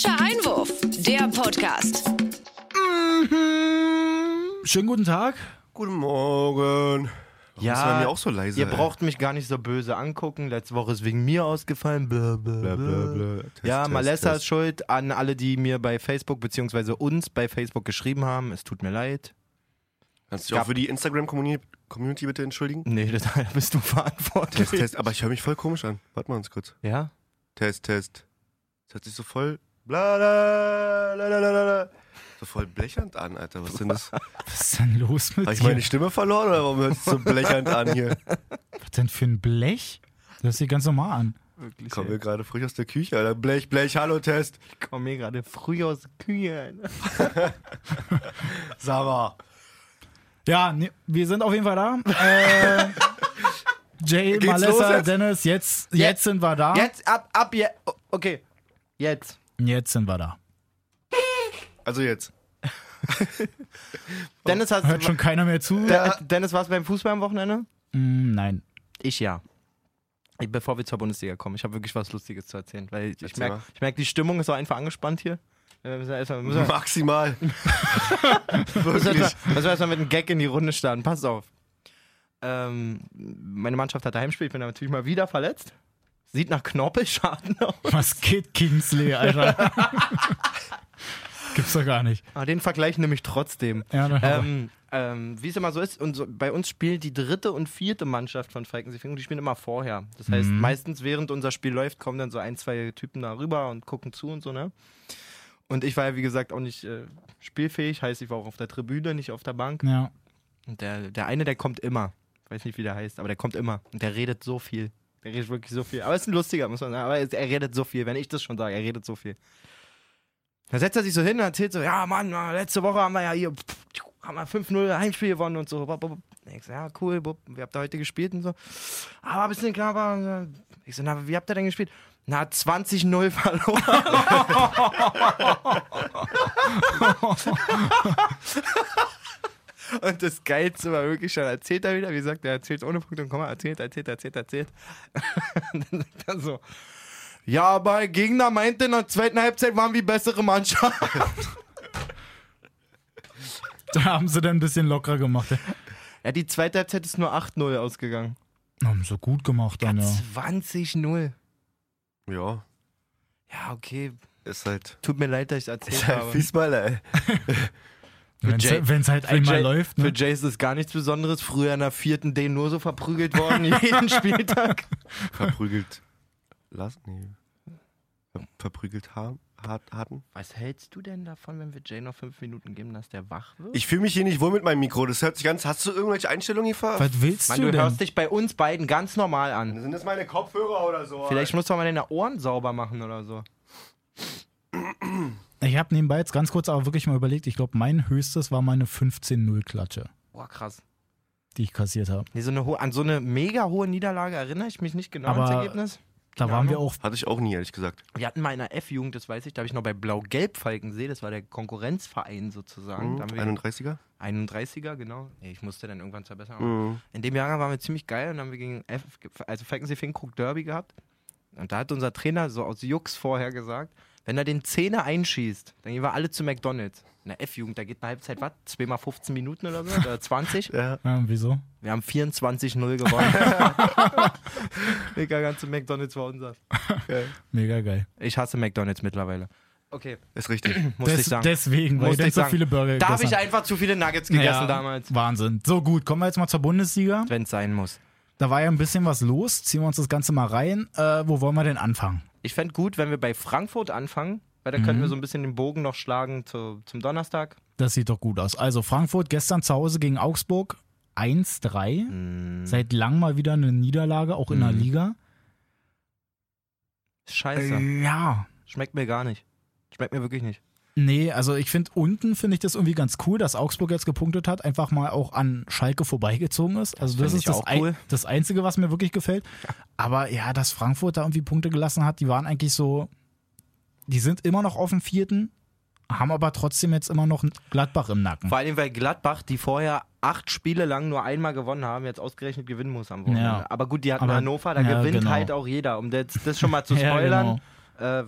Falscher Einwurf, der Podcast. Schönen guten Tag. Guten Morgen. Warum Ja, mir auch so leise? Ihr ey? braucht mich gar nicht so böse angucken. Letzte Woche ist wegen mir ausgefallen. Blah, blah, Bla, blah. bla, bla. Test, ja, Test, Malessa ist Test. schuld an alle, die mir bei Facebook beziehungsweise uns bei Facebook geschrieben haben. Es tut mir leid. Kannst du dich auch für die Instagram-Community Community bitte entschuldigen? Nee, das, da bist du verantwortlich. Test, Test. Aber ich höre mich voll komisch an. Warte mal uns kurz. Ja? Test, Test. Das hört sich so voll. Bla, la, la, la, la. So voll blechernd an, Alter. Was ist denn das? Was ist denn los mit Habe ich dir? meine Stimme verloren oder warum hört es so blechernd an hier? Was denn für ein Blech? Das hört sich ganz normal an. Wirklich. Kommen wir gerade frisch aus der Küche, Alter. Blech, Blech, hallo, Test. Ich komme hier gerade früh aus der Küche. Alter. Sag mal. Ja, nee, wir sind auf jeden Fall da. Äh, Jay, Geht's los Malessa, jetzt? Dennis, jetzt, jetzt sind wir da. Jetzt, ab, ab, jetzt. Okay. Jetzt. Jetzt sind wir da. Also jetzt. Dennis, hast Hört schon keiner mehr zu? De Dennis, warst du beim Fußball am Wochenende? Mm, nein. Ich ja. Ich- Bevor wir zur Bundesliga kommen, ich habe wirklich was Lustiges zu erzählen, weil ich Erzähl merke, ich merk, die Stimmung ist so einfach angespannt hier. Äh, müssen wir erstmal, müssen wir, Maximal. Wirklich. erstmal, müssen wir erstmal mit einem Gag in die Runde starten. Pass auf. Ähm, meine Mannschaft hatte Heimspiel, ich bin natürlich mal wieder verletzt. Sieht nach Knorpelschaden aus. Was geht, Kingsley, Alter? Gibt's doch gar nicht. Aber den Vergleich nehme ich trotzdem. Ja, Ähm, ähm, wie es immer so ist, und so, bei uns spielt die dritte und vierte Mannschaft von Falkensee die spielen immer vorher. Das heißt, Mhm. meistens während unser Spiel läuft, kommen dann so ein, zwei Typen da rüber und gucken zu und so, ne? Und ich war ja, wie gesagt, auch nicht äh, spielfähig, heißt, ich war auch auf der Tribüne, nicht auf der Bank. ja. Und der, der eine, der kommt immer. Ich weiß nicht, wie der heißt, aber der kommt immer. Und der redet so viel. Der redet wirklich so viel. Aber ist ein lustiger, muss man sagen. Aber er redet so viel, wenn ich das schon sage, er redet so viel. Da setzt er sich so hin und erzählt so, ja Mann, letzte Woche haben wir ja hier, haben wir 5-0 Heimspiel gewonnen und so. Ich so, ja cool, wie habt ihr heute gespielt und so. Aber ein bisschen knapper. Ich so, na, wie habt ihr denn gespielt? Na, 20-0 verloren. Und das Geilste war wirklich schon, erzählt er wieder, wie gesagt, er erzählt ohne Punkt und Komma, erzählt, erzählt, erzählt, erzählt. Und dann sagt er so, ja, aber Gegner meinte, in der zweiten Halbzeit waren wir bessere Mannschaft. Da haben sie dann ein bisschen lockerer gemacht. Ja, die zweite Halbzeit ist nur 8-0 ausgegangen. Haben sie gut gemacht dann, ja. 20-0. Ja, Ja, okay. ist halt. Tut mir leid, dass ich erzählt Ist halt habe. Fußball, ey. Wenn's, Jay- wenn's halt Für einmal Jay- läuft, Für ne? Jay ist es gar nichts Besonderes. Früher in der vierten D nur so verprügelt worden, jeden Spieltag. Verprügelt. Lassen? Nee. Ver verprügelt haben, hat, hatten? Was hältst du denn davon, wenn wir Jay noch fünf Minuten geben, dass der wach wird? Ich fühle mich hier nicht wohl mit meinem Mikro. Das hört sich ganz. Hast du irgendwelche Einstellungen hier ver? Was willst Mann, du du denn? hörst dich bei uns beiden ganz normal an. Sind das meine Kopfhörer oder so? Vielleicht musst du mal deine Ohren sauber machen oder so. Ich habe nebenbei jetzt ganz kurz aber wirklich mal überlegt, ich glaube, mein höchstes war meine 15-0-Klatsche, Boah, krass. die ich kassiert habe. Nee, so eine hohe, an so eine mega hohe Niederlage erinnere ich mich nicht genau Aber- ans Ergebnis. Da waren wir auch, Hatte ich auch nie, ehrlich gesagt. Wir hatten mal in der F-Jugend, das weiß ich, da habe ich noch bei Blau-Gelb Falkensee, das war der Konkurrenzverein sozusagen. Mhm. Da haben wir 31er? 31er, genau. Nee, ich musste dann irgendwann verbessern. Mhm. In dem Jahr waren wir ziemlich geil und dann haben wir gegen F, also Falkensee Finnkrug Derby gehabt. Und da hat unser Trainer so aus Jux vorher gesagt, wenn er den Zehner einschießt, dann gehen wir alle zu McDonalds. In der F-Jugend, da geht eine Halbzeit, was? Zweimal 15 Minuten oder so? Oder 20? Ja. ja, wieso? Wir haben 24-0 gewonnen. Egal, ganze McDonalds war unser. Mega geil. Ich hasse McDonalds mittlerweile. Okay, Ist richtig. muss ich Des, sagen. deswegen, weil ich ich so sagen. viele Burger Da habe ich einfach zu viele Nuggets gegessen Ja, damals. Wahnsinn. So gut, kommen wir jetzt mal zur Bundesliga. Wenn es sein muss. Da war ja ein bisschen was los. Ziehen wir uns das Ganze mal rein. Äh, wo wollen wir denn anfangen? Ich fände gut, wenn wir bei Frankfurt anfangen, weil da Mhm. könnten wir so ein bisschen den Bogen noch schlagen zu, zum Donnerstag. Das sieht doch gut aus. Also Frankfurt gestern zu Hause gegen Augsburg 1-3. Mhm. Seit lang mal wieder eine Niederlage, auch in der Mhm. Liga. Scheiße. Äh, ja. Schmeckt mir gar nicht. Schmeckt mir wirklich nicht. Nee, also ich finde unten finde ich das irgendwie ganz cool, dass Augsburg jetzt gepunktet hat, einfach mal auch an Schalke vorbeigezogen ist. Also das, find ist das, auch ein, cool. das Einzige, was mir wirklich gefällt. Aber ja, dass Frankfurt da irgendwie Punkte gelassen hat, die waren eigentlich so, die sind immer noch auf dem vierten, haben aber trotzdem jetzt immer noch Gladbach im Nacken. Vor allem, weil Gladbach, die vorher acht Spiele lang nur einmal gewonnen haben, jetzt ausgerechnet gewinnen muss am Wochenende. Ja. Aber gut, die hatten Aber- Hannover, da ja, gewinnt genau. halt auch jeder. Um das, das schon mal zu spoilern, genau. äh,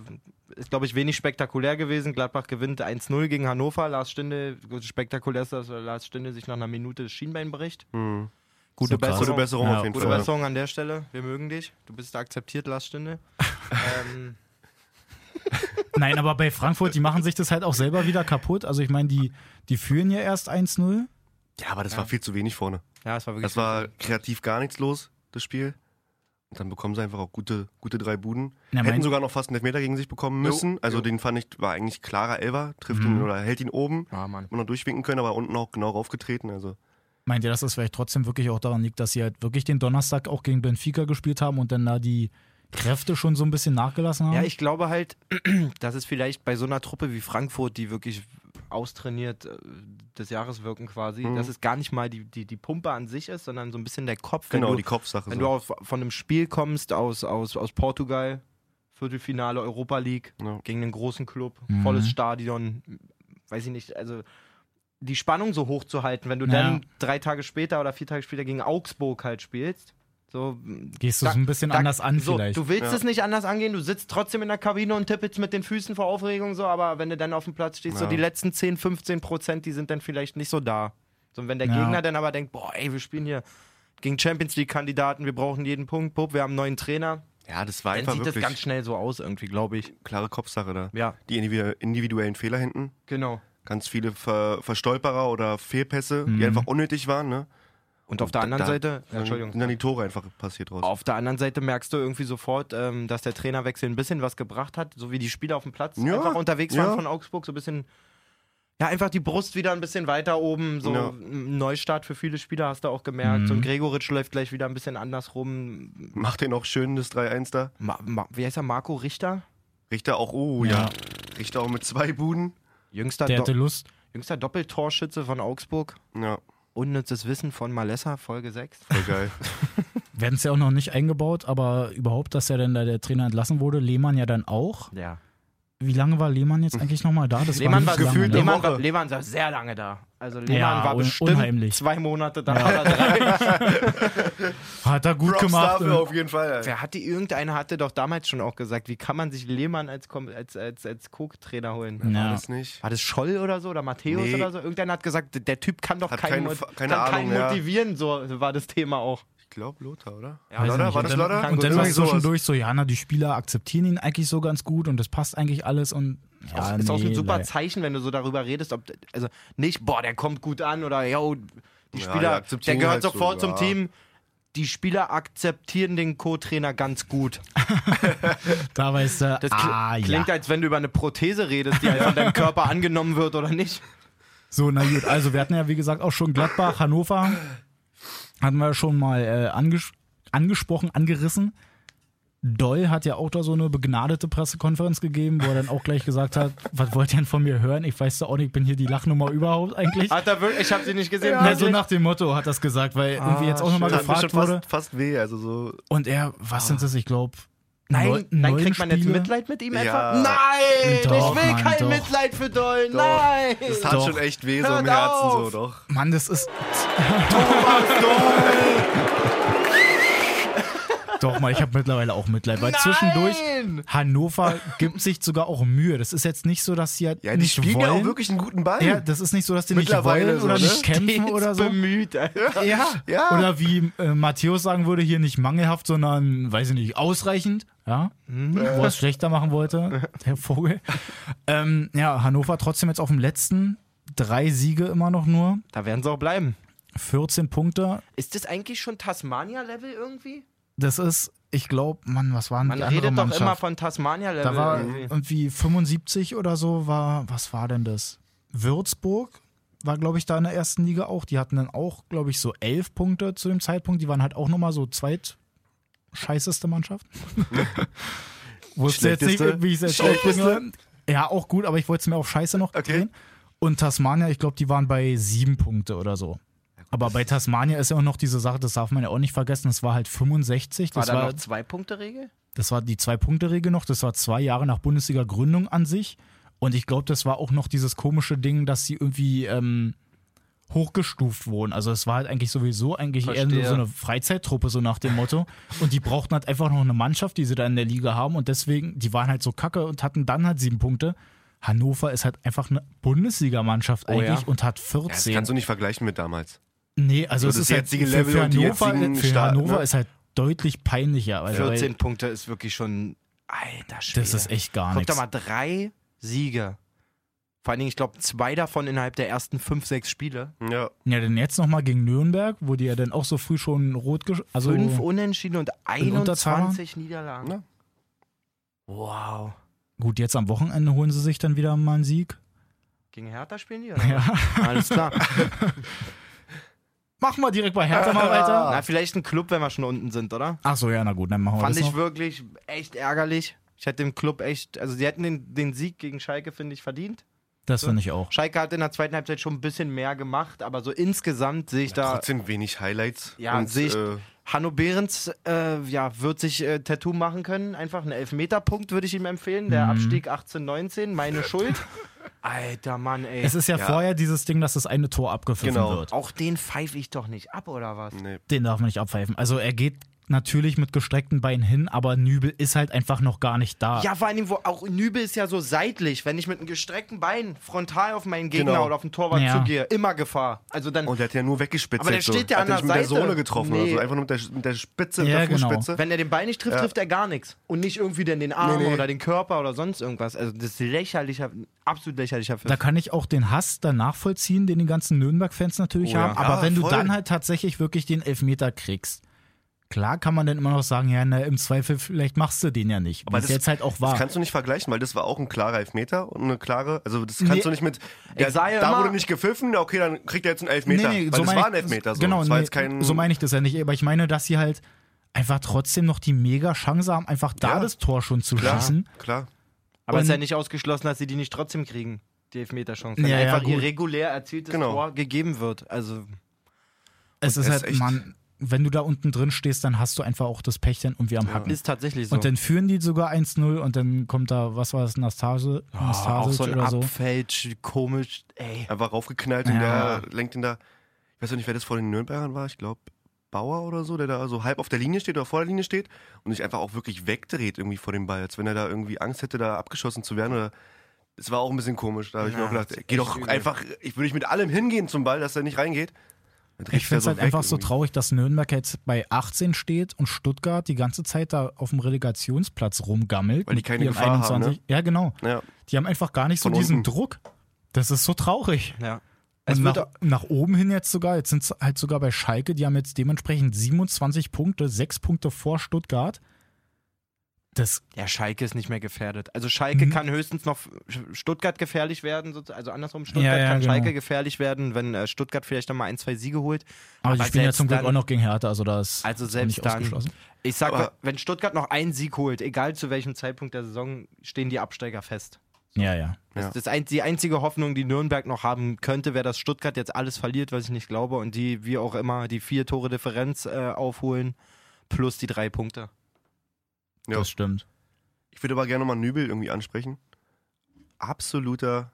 ist, glaube ich, wenig spektakulär gewesen. Gladbach gewinnt 1-0 gegen Hannover. Lars Stinde, spektakulär ist, dass Lars Stinde sich nach einer Minute das Schienbein bricht. Hm. Gute So. Besserung. Gute Besserung Ja, auf jeden Gute Fall. Besserung an der Stelle. Wir mögen dich. Du bist akzeptiert, Lars Stinde. ähm, Nein, aber bei Frankfurt, die machen sich das halt auch selber wieder kaputt. Also ich meine, die, die führen ja erst 1-0. Ja, aber das war viel zu wenig vorne. ja, es war wirklich. Das war kreativ gar nichts los, das Spiel. Dann bekommen sie einfach auch gute, gute drei Buden. Ja, Hätten sogar noch fast einen Elfmeter gegen sich bekommen müssen. also den fand ich, war eigentlich klarer Elver, trifft Mhm. ihn oder hält ihn oben. Ah, Mann. Und noch durchwinken können, aber unten auch genau raufgetreten. Also Meint ihr, dass das vielleicht trotzdem wirklich auch daran liegt, dass sie halt wirklich den Donnerstag auch gegen Benfica gespielt haben und dann da die Kräfte schon so ein bisschen nachgelassen haben? Ja, ich glaube halt, dass es vielleicht bei so einer Truppe wie Frankfurt, die wirklich austrainiert äh, des Jahres wirken quasi, Mhm. dass es gar nicht mal die, die, die Pumpe an sich ist, sondern so ein bisschen der Kopf. Genau, du, die Kopfsache. wenn so. du auf, von einem Spiel kommst aus, aus, aus Portugal, Viertelfinale Europa League, Ja. gegen einen großen Club, Mhm. volles Stadion, weiß ich nicht, also die Spannung so hoch zu halten, wenn du Ja. dann drei Tage später oder vier Tage später gegen Augsburg halt spielst, so Gehst du Da- so ein bisschen da- anders an so, vielleicht. Du willst Ja. es nicht anders angehen, du sitzt trotzdem in der Kabine und tippelst mit den Füßen vor Aufregung so, aber wenn du dann auf dem Platz stehst, so Ja. die letzten 10, 15 Prozent, die sind dann vielleicht nicht so da. So, und wenn der Ja. Gegner dann aber denkt, boah, ey, wir spielen hier gegen Champions League-Kandidaten, wir brauchen jeden Punkt, Pup, wir haben einen neuen Trainer, ja, das war dann einfach sieht das wirklich ganz schnell so aus irgendwie, glaube ich. klare Kopfsache da. Ja, Die individu- individuellen Fehler hinten. genau. Ganz viele Ver Verstolperer oder Fehlpässe, Mhm. die einfach unnötig waren. Ne? Und auf der Da- anderen da Seite, ja, Sind Entschuldigung. dann die Tore einfach passiert raus. Auf der anderen Seite merkst du irgendwie sofort, ähm, dass der Trainerwechsel ein bisschen was gebracht hat, so wie die Spieler auf dem Platz Ja, einfach unterwegs ja. waren von Augsburg, so ein bisschen, ja, einfach die Brust wieder ein bisschen weiter oben, so Ja. ein Neustart für viele Spieler hast du auch gemerkt. Mhm. So ein Gregoritsch läuft gleich wieder ein bisschen anders rum. Macht den auch schön, das 3-1 da. Ma Ma wie heißt er, Marco Richter? Richter auch, oh ja. Richter auch mit zwei Buden. Jüngster, Der Do hatte Lust. jüngster Doppeltorschütze von Augsburg. Ja, Unnützes Wissen von Malessa, Folge 6. voll geil. Werden es ja auch noch nicht eingebaut, aber überhaupt, dass ja dann da der Trainer entlassen wurde. Lehmann ja dann auch. Ja. Wie lange war Lehmann jetzt eigentlich nochmal da? Das Lehmann nicht war lange, gefühlt eine Lehmann, Woche. war, Lehmann war sehr lange da. Also Lehmann Ja, war un- bestimmt unheimlich. zwei Monate da drei. Hat er gut Props gemacht. dafür auf jeden Fall. Wer hatte, irgendeiner hatte doch damals schon auch gesagt, wie kann man sich Lehmann als, als, als, als Co-Trainer holen? War Ja. das nicht? War das Scholl oder so oder Matthäus Nee. oder so? Irgendeiner hat gesagt, der Typ kann doch Hat keinen, keine keine kann Ahnung, keinen ja. motivieren, so war das Thema auch. Ich glaube Lothar, oder? Ja, nicht. War das und dann, Lodder? Kann Und dann war es so Irgendwie schon sowas. durch, so, ja, na, die Spieler akzeptieren ihn eigentlich so ganz gut und das passt eigentlich alles und ja, ist auch nee, ein super leider. Zeichen, wenn du so darüber redest, ob, also nicht, boah, der kommt gut an oder, yo, die Ja, die Spieler, der gehört halt so, sofort zum ja. Team. Die Spieler akzeptieren den Co-Trainer ganz gut. Da weißt du, Das kli ah, klingt, ja. als wenn du über eine Prothese redest, die halt von deinem Körper angenommen wird oder nicht. So, na gut, also wir hatten ja wie gesagt auch schon Gladbach, Hannover, hatten wir schon mal äh, anges angesprochen, angerissen. Doll hat ja auch da so eine begnadete Pressekonferenz gegeben, wo er dann auch gleich gesagt hat, was wollt ihr denn von mir hören? Ich weiß doch auch nicht, ich bin hier die Lachnummer überhaupt eigentlich. Hat er wirklich, ich habe sie nicht gesehen. Na, so nach dem Motto hat das gesagt, weil irgendwie Ah, jetzt auch nochmal gefragt wurde. fast, fast weh. Also so, Und er, was sind das, ich glaube, Nein, nein, kriegt man jetzt Mitleid mit ihm Ja. etwa? Nein, Doch, ich will Mann, kein doch. Mitleid für Doll. Doch. Nein. das tat Doch. schon echt weh, so Hört im Herzen, auf. so doch. Mann, das ist. Doch mal, ich habe mittlerweile auch Mitleid, weil zwischendurch Nein. Hannover gibt sich sogar auch Mühe. Das ist jetzt nicht so, dass sie halt Ja, die nicht spielen wollen. ja auch wirklich einen guten Ball. Ja, das ist nicht so, dass die nicht Mittlerweile wollen so, oder ne? nicht kämpfen Stets oder so. bemüht. Alter. Ja. Ja. Oder wie äh, Matthäus sagen würde, hier nicht mangelhaft, sondern, weiß ich nicht, ausreichend. Ja. Mhm. Wo er es schlechter machen wollte, der Vogel. ähm, ja, Hannover trotzdem jetzt auf dem letzten. Drei Siege immer noch nur. Da werden sie auch bleiben. 14 Punkte. Ist das eigentlich schon Tasmania-Level irgendwie? Das ist, ich glaube, Mann, was waren Man die andere redet doch Mannschaft? immer von Tasmania-Level. Da war irgendwie. irgendwie 75 oder so, war, was war denn das? Würzburg war, glaube ich, da in der ersten Liga auch. Die hatten dann auch, glaube ich, so elf Punkte zu dem Zeitpunkt. Die waren halt auch nochmal so zweit scheißeste Mannschaft. Wusste jetzt nicht, wie ich es aufbringe. Ja, auch gut, aber ich wollte es mir auf Scheiße noch Okay. drehen. Und Tasmania, ich glaube, die waren bei sieben Punkte oder so. Aber bei Tasmania ist ja auch noch diese Sache, das darf man ja auch nicht vergessen, das war halt 65. War Das da war, noch Zwei-Punkte-Regel? das war die Zwei-Punkte-Regel noch. Das war zwei Jahre nach Bundesliga-Gründung an sich. Und ich glaube, das war auch noch dieses komische Ding, dass sie irgendwie ähm, hochgestuft wurden. Also es war halt eigentlich sowieso eigentlich eher Verstehe. nur so eine Freizeittruppe, so nach dem Motto. Und die brauchten halt einfach noch eine Mannschaft, die sie da in der Liga haben. Und deswegen, die waren halt so kacke und hatten dann halt sieben Punkte. Hannover ist halt einfach eine Bundesligamannschaft Oh eigentlich ja. und hat Ja, das 14. kannst du nicht vergleichen mit damals. Nee, also so es das ist halt jetzige für, Level für und die Hannover, jetzigen für Start- Hannover ne? ist halt deutlich peinlicher. Also, 14 weil Punkte ist wirklich schon. Alter Schwede. das ist echt gar Guck doch nichts. mal, drei Siege. Vor allen Dingen, ich glaube, zwei davon innerhalb der ersten fünf, sechs Spiele. Ja. Ja, denn jetzt nochmal gegen Nürnberg, wo die ja dann auch so früh schon rot gesch also Fünf Unentschieden und Unterzahl? 21 Niederlagen. Ja. Wow. Gut, jetzt am Wochenende holen sie sich dann wieder mal einen Sieg. Gegen Hertha spielen die? Oder? Ja. Alles klar. Machen wir direkt bei Hertha mal weiter. Na, vielleicht ein Club, wenn wir schon unten sind, oder? Ach so, ja, na gut, dann machen wir Fand das ich noch. wirklich echt ärgerlich. Ich hätte dem Club echt, also sie hätten den, den Sieg gegen Schalke, finde ich, verdient. Das finde ich auch. Schalke hat in der zweiten Halbzeit schon ein bisschen mehr gemacht, aber so insgesamt sehe ich da, Trotzdem wenig Highlights. Ja, und, sehe ich- äh, Hanno Behrens äh, ja, wird sich äh, Tattoo machen können. Einfach einen Elfmeterpunkt würde ich ihm empfehlen. Der Mhm. Abstieg 18-19, meine Schuld. Alter Mann, ey. Es ist ja, Ja. vorher dieses Ding, dass das eine Tor abgepfiffen Genau. wird. Auch den pfeife ich doch nicht ab, oder was? nee. Den darf man nicht abpfeifen. Also er geht natürlich mit gestreckten Beinen hin, aber Nübel ist halt einfach noch gar nicht da. Ja, vor allem, wo auch Nübel ist ja so seitlich. Wenn ich mit einem gestreckten Bein frontal auf meinen Gegner Genau. oder auf den Torwart Ja. zugehe, immer Gefahr. Also dann, Und der hat ja nur weggespitzt. Aber der so. steht ja hat an der mit der Seite. Sohle getroffen oder Nee. so. Einfach nur mit der, mit der Spitze, Ja, mit der genau. Fußspitze. wenn er den Bein nicht trifft, Ja. trifft er gar nichts. Und nicht irgendwie dann den Arm Nee, nee. oder den Körper oder sonst irgendwas. Also das ist lächerlicher, absolut lächerlicher Pfiff. Da kann ich auch den Hass dann nachvollziehen, den die ganzen Nürnberg-Fans natürlich Oh ja. haben. Aber Ja, wenn du voll. dann halt tatsächlich wirklich den Elfmeter kriegst, klar kann man dann immer noch sagen, ja, na, im Zweifel vielleicht machst du den ja nicht. Aber Was jetzt halt auch Das war. kannst du nicht vergleichen, weil das war auch ein klarer Elfmeter und eine klare, also das kannst Nee. du nicht mit, der, sag ja da immer- wurde nicht gepfiffen, ja, okay, dann kriegt er jetzt einen Elfmeter, weil das meine war ein Elfmeter, so. Genau, das war nee, jetzt kein, so meine ich das ja nicht. Aber ich meine, dass sie halt einfach trotzdem noch die mega Chance haben, einfach da Ja. das Tor schon zu klar, schießen. klar. Aber es ist ja nicht ausgeschlossen, dass sie die nicht trotzdem kriegen, die Elfmeterchance. Wenn Ja, ja, einfach gut. irregulär erzieltes Genau. Tor gegeben wird. Also, Es ist halt, ist echt- man, wenn du da unten drin stehst, dann hast du einfach auch das Pech dann irgendwie am Hacken. ist tatsächlich so. Und dann führen die sogar 1-0 und dann kommt da, was war das, Nastase, oh, auch so ein oder so. Abfälsch, komisch, ey. Einfach raufgeknallt und Ja. der lenkt ihn da, ich weiß auch nicht, wer das vor den Nürnbergern war, ich glaube Bauer oder so, der da so halb auf der Linie steht oder vor der Linie steht und sich einfach auch wirklich wegdreht irgendwie vor dem Ball, als wenn er da irgendwie Angst hätte, da abgeschossen zu werden oder es war auch ein bisschen komisch, da habe ich Ja, mir auch gedacht, geh doch übel. einfach, ich würde nicht mit allem hingehen zum Ball, dass er nicht reingeht. Ich finde es halt weg einfach so irgendwie. traurig, dass Nürnberg jetzt bei 18 steht und Stuttgart die ganze Zeit da auf dem Relegationsplatz rumgammelt. Weil die mit keine Gefahr haben, ne? Ja, genau. Ja. Die haben einfach gar nicht so Von diesen unten. Druck. Das ist so traurig. Ja. Es Und wird nach, nach oben hin jetzt sogar, jetzt sind es halt sogar bei Schalke, die haben jetzt dementsprechend 27 Punkte, 6 Punkte vor Stuttgart. Das, ja, Schalke ist nicht mehr gefährdet. Also Schalke Mhm. kann höchstens noch Stuttgart gefährlich werden, so- also andersrum, Stuttgart Ja, ja, kann genau. Schalke gefährlich werden, wenn äh, Stuttgart vielleicht nochmal ein, zwei Siege holt. aber die Aber spielen ja zum Glück dann- auch noch gegen Hertha, also da ist Also selbst nicht dann- ausgeschlossen. Ich sag, Aber- wenn Stuttgart noch einen Sieg holt, egal zu welchem Zeitpunkt der Saison, stehen die Absteiger fest. Ja, ja. Ja. Das ist ein, die einzige Hoffnung, die Nürnberg noch haben könnte, wäre, dass Stuttgart jetzt alles verliert, was ich nicht glaube, und die, wie auch immer, die vier Tore Differenz äh, aufholen, plus die drei Punkte. Ja. Das stimmt. Ich würde aber gerne nochmal Nübel irgendwie ansprechen. Absoluter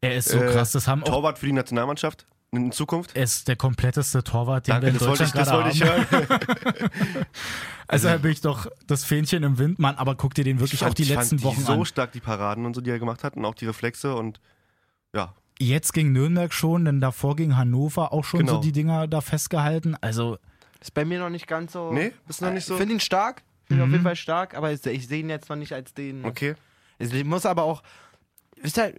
Er ist so Äh, krass, das haben auch Torwart für die Nationalmannschaft in Zukunft. er ist der kompletteste Torwart, den wir Danke, in das wollte ich, Deutschland das gerade wollte ich haben. hören. Also da bin ich doch das Fähnchen im Wind, Mann, aber guck dir den wirklich Ich fand- auch die ich letzten fand Wochen die so an. stark, die Paraden und so, die er gemacht hat und auch die Reflexe und ja, Jetzt gegen Nürnberg schon, denn davor gegen Hannover auch schon Genau. so die Dinger da festgehalten. Also Ist bei mir noch nicht ganz so. Nee, ist noch nicht so? Ich finde ihn stark. Finde ihn Mhm. auf jeden Fall stark, aber ich, ich sehe ihn jetzt noch nicht als den. okay. Es muss aber auch. Wisst ihr,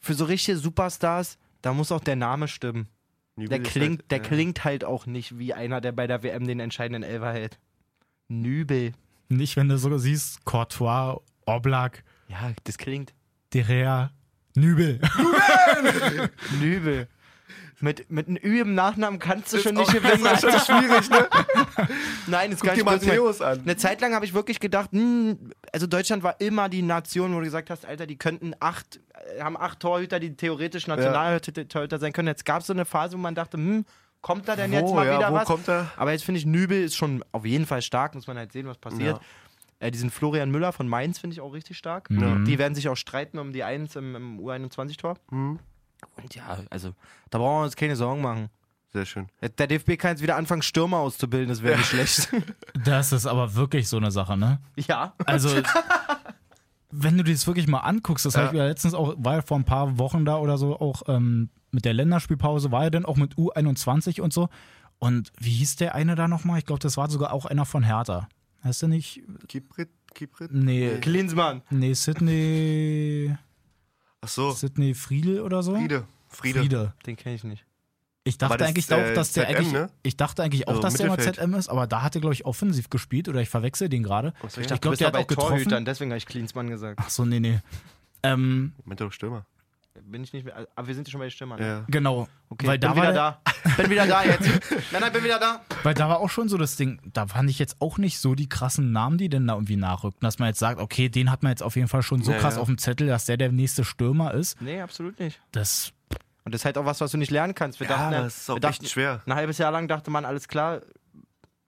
für so richtige Superstars, da muss auch der Name stimmen. Nübel Der klingt, halt, der äh, klingt halt auch nicht wie einer, der bei der WM den entscheidenden Elfer hält. Nübel. nicht, wenn du sogar siehst, Courtois, Oblak, Ja, das klingt. Derea, Nübel. Nübel. Mit, mit einem Ü im Nachnamen kannst du Ist schon nicht gewinnen. Das ist schon schwierig, ne? Nein, ist Guck gar dir nicht gemeint. Matthäus an. Eine Zeit lang habe ich wirklich gedacht, hm, also Deutschland war immer die Nation, wo du gesagt hast, Alter, die könnten acht, äh, haben acht Torhüter, die theoretisch Nationaltorhüter sein können. Jetzt gab es so eine Phase, wo man dachte, hm, kommt da denn jetzt Wo, mal ja, wieder was? kommt er? Aber jetzt finde ich, Nübel ist schon auf jeden Fall stark, muss man halt sehen, was passiert. Äh, diesen Florian Müller von Mainz finde ich auch richtig stark. Mhm. Die werden sich auch streiten um die Eins im, im U21-Tor. Hm. Und ja, also da brauchen wir uns keine Sorgen machen. Sehr schön. Der DFB kann jetzt wieder anfangen, Stürmer auszubilden, das wäre nicht schlecht. Das ist aber wirklich so eine Sache, ne? ja. Also, wenn du dir das wirklich mal anguckst, das Ja. habe ich ja letztens auch, war ja vor ein paar Wochen da oder so, auch ähm, mit der Länderspielpause, war ja dann auch mit U21 und so. Und wie hieß der eine da nochmal? Ich glaube, das war sogar auch einer von Hertha. Heißt der nicht? Kiprit, Kiprit? Nee, Klinsmann. nee, Sydney, Ach so, Sydney Friedel oder so? Friede. Friede. Friede. Den kenne ich nicht. Ich dachte das eigentlich ist, auch, äh, dass der ZM, eigentlich, ne? ich dachte eigentlich auch, Also dass der mal. ZM ist, aber da hat er, glaube ich, offensiv gespielt oder ich verwechsel den gerade. Okay. Ich Ich dachte, glaub, du bist der hat bei auch getroffen. Torhütern, deswegen habe ich Klinsmann gesagt. Ach so, nee, nee. Ähm, doch Stürmer. Bin ich nicht mehr, aber wir sind ja schon bei den Stürmern. Ja. genau. Okay, weil bin da wieder war, da. Bin wieder da jetzt. Nein, nein, bin wieder da. Weil da war auch schon so das Ding, da fand ich jetzt auch nicht so die krassen Namen, die denn da irgendwie nachrückten, dass man jetzt sagt, okay, den hat man jetzt auf jeden Fall schon so Ja, krass ja. auf dem Zettel, dass der der nächste Stürmer ist. Nee, absolut nicht. Das, Und das ist halt auch was, was du nicht lernen kannst. Wir Ja, dachten, das ist auch wir dachten, echt schwer. Ein halbes Jahr lang dachte man, alles klar,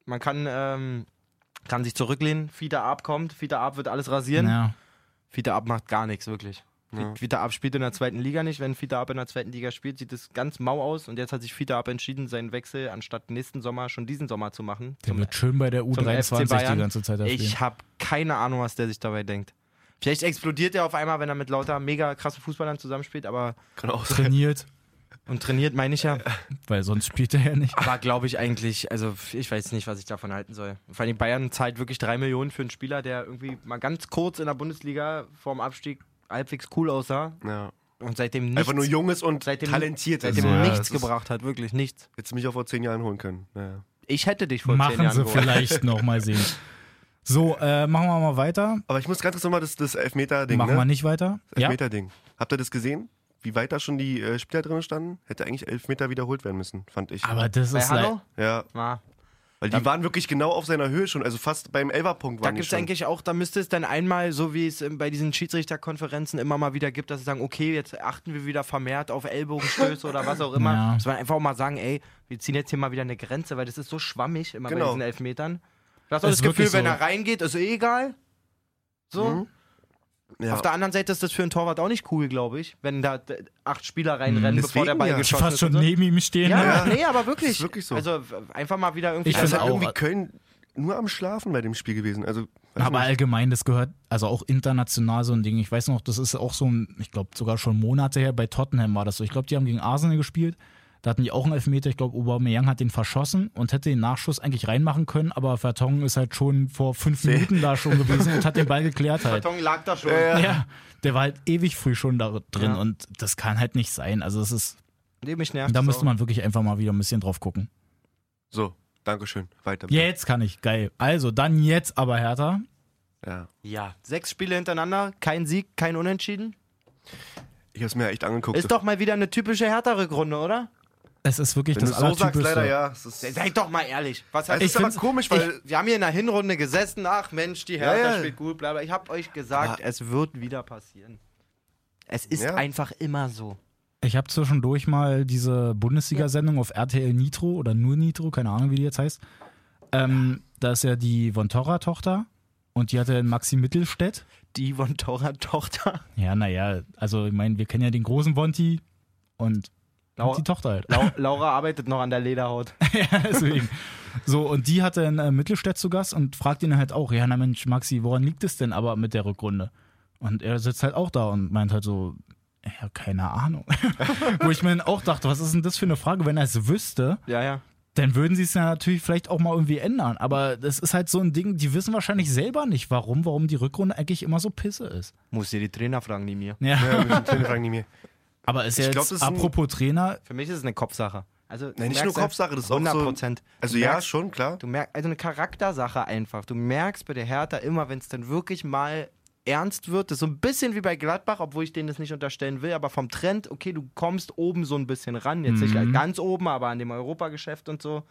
man kann, ähm, kann sich zurücklehnen, Fiete Ab kommt, Fiete Ab wird alles rasieren. ja. Fiete Ab macht gar nichts, wirklich. Ja. Ab spielt in der zweiten Liga nicht. Wenn Fiete Ab in der zweiten Liga spielt, sieht es ganz mau aus. Und jetzt hat sich Fiete Ab entschieden, seinen Wechsel anstatt nächsten Sommer schon diesen Sommer zu machen. Der wird schön bei der U23 die ganze Zeit da Ich habe keine Ahnung, was der sich dabei denkt. Vielleicht explodiert er auf einmal, wenn er mit lauter mega krasse Fußballern zusammenspielt, aber Kann auch. Trainiert, und trainiert meine ich ja. weil sonst spielt er ja nicht. Aber glaube ich eigentlich, also ich weiß nicht, was ich davon halten soll. Vor allem Bayern zahlt wirklich drei Millionen für einen Spieler, der irgendwie mal ganz kurz in der Bundesliga vorm Abstieg halbwegs cool aussah Ja. und seitdem nichts, Einfach nur junges und seitdem, talentiert ist. seitdem Ja, nichts ist- gebracht hat, wirklich nichts. Hättest du mich auch vor zehn Jahren holen können. Ja. Ich hätte dich vor zehn Machen Jahren sie geholt. vielleicht noch mal sehen. So, äh, machen wir mal weiter. Aber ich muss ganz kurz nochmal das, das Elfmeter-Ding, machen ne? wir nicht weiter. Das Ja, Elfmeter-Ding. Habt ihr das gesehen? Wie weit da schon die äh, Spieler drin standen? Hätte eigentlich Elfmeter wiederholt werden müssen, fand ich. aber das Bei ist leid. Hanno? ja, Ah, weil die waren wirklich genau auf seiner Höhe schon, also fast beim Elferpunkt Da waren die gibt es eigentlich auch, da müsste es dann einmal, so wie es bei diesen Schiedsrichterkonferenzen immer mal wieder gibt, dass sie sagen, okay, jetzt achten wir wieder vermehrt auf Ellbogenstöße oder was auch immer. Ja. Dass man einfach auch mal sagen, ey, wir ziehen jetzt hier mal wieder eine Grenze, weil das ist so schwammig immer bei Genau. diesen Elfmetern. Du hast auch Ist das Gefühl, wirklich wenn so. er reingeht, ist eh egal. So. Mhm. Ja. Auf der anderen Seite ist das für einen Torwart auch nicht cool, glaube ich, wenn da acht Spieler reinrennen, Mhm. bevor der Deswegen Ball ja. geschossen Fast ist. schon so. neben ihm stehen. Ja, Ja. nee, aber wirklich. Wirklich so. Also einfach mal wieder irgendwie. Ich Also auch- irgendwie Köln nur am Schlafen bei dem Spiel gewesen. Also, Aber nicht. allgemein, das gehört, also auch international so ein Ding. Ich weiß noch, das ist auch so ein, ich glaube sogar schon Monate her, bei Tottenham war das so. Ich glaube, die haben gegen Arsenal gespielt. Da hatten die auch einen Elfmeter. Ich glaube, Aubameyang hat den verschossen und hätte den Nachschuss eigentlich reinmachen können, aber Vertongen ist halt schon vor fünf Minuten da schon gewesen und hat den Ball geklärt halt. Karton lag da schon. Ja, der war halt ewig früh schon da drin Ja. und das kann halt nicht sein. Also es ist, Nee, mich nervt da müsste auch. man wirklich einfach mal wieder ein bisschen drauf gucken. So, Dankeschön. Weiter. bitte. Jetzt kann ich, geil. Also, dann jetzt aber Hertha. Ja. Ja, sechs Spiele hintereinander, kein Sieg, kein Unentschieden. Ich habe es mir echt angeguckt. Ist doch mal wieder eine typische Hertha-Rückrunde, oder? Es ist wirklich Wenn du das so sagst, leider ja. Seid doch mal ehrlich. Was heißt es ist aber komisch, weil Wir haben hier in der Hinrunde gesessen, ach Mensch, die Hertha Ja, ja. spielt gut, bla bla. Ich hab euch gesagt, Aber- es wird wieder passieren. Es ist Ja. einfach immer so. Ich habe zwischendurch mal diese Bundesliga-Sendung auf RTL Nitro oder nur Nitro, keine Ahnung, wie die jetzt heißt. Ähm, da ist ja die Von Torra-Tochter und die hatte den Maxi Mittelstädt. Die von Tora-Tochter. Ja, naja, also ich meine, wir kennen ja den großen Vonti und Laura, die Tochter halt. Lau Laura arbeitet noch an der Lederhaut. ja, deswegen. So, und die hatte einen äh, Mittelstädt zu Gast und fragt ihn halt auch, ja, na Mensch, Maxi, woran liegt es denn aber mit der Rückrunde? Und er sitzt halt auch da und meint halt so, ja, keine Ahnung. Wo ich mir dann auch dachte, was ist denn das für eine Frage? Wenn er es wüsste, Ja, ja. dann würden sie es ja natürlich vielleicht auch mal irgendwie ändern. Aber das ist halt so ein Ding, die wissen wahrscheinlich selber nicht, warum, warum die Rückrunde eigentlich immer so pisse ist. Muss dir die Trainer fragen, nie mir. Ja. ja, müssen Trainer fragen nie mehr. Aber ist ja Ich glaub, jetzt, ist ein- apropos Trainer, Für mich ist es eine Kopfsache. Also, Nein, nicht nur merkst Kopfsache, das ist auch 100 so. Prozent. Also Du ja, merkst- schon, klar. Du merkst, also eine Charaktersache einfach. Du merkst bei der Hertha immer, wenn es dann wirklich mal ernst wird, das ist so ein bisschen wie bei Gladbach, obwohl ich denen das nicht unterstellen will, aber vom Trend, okay, du kommst oben so ein bisschen ran, jetzt nicht Mhm. ganz oben, aber an dem Europageschäft und so.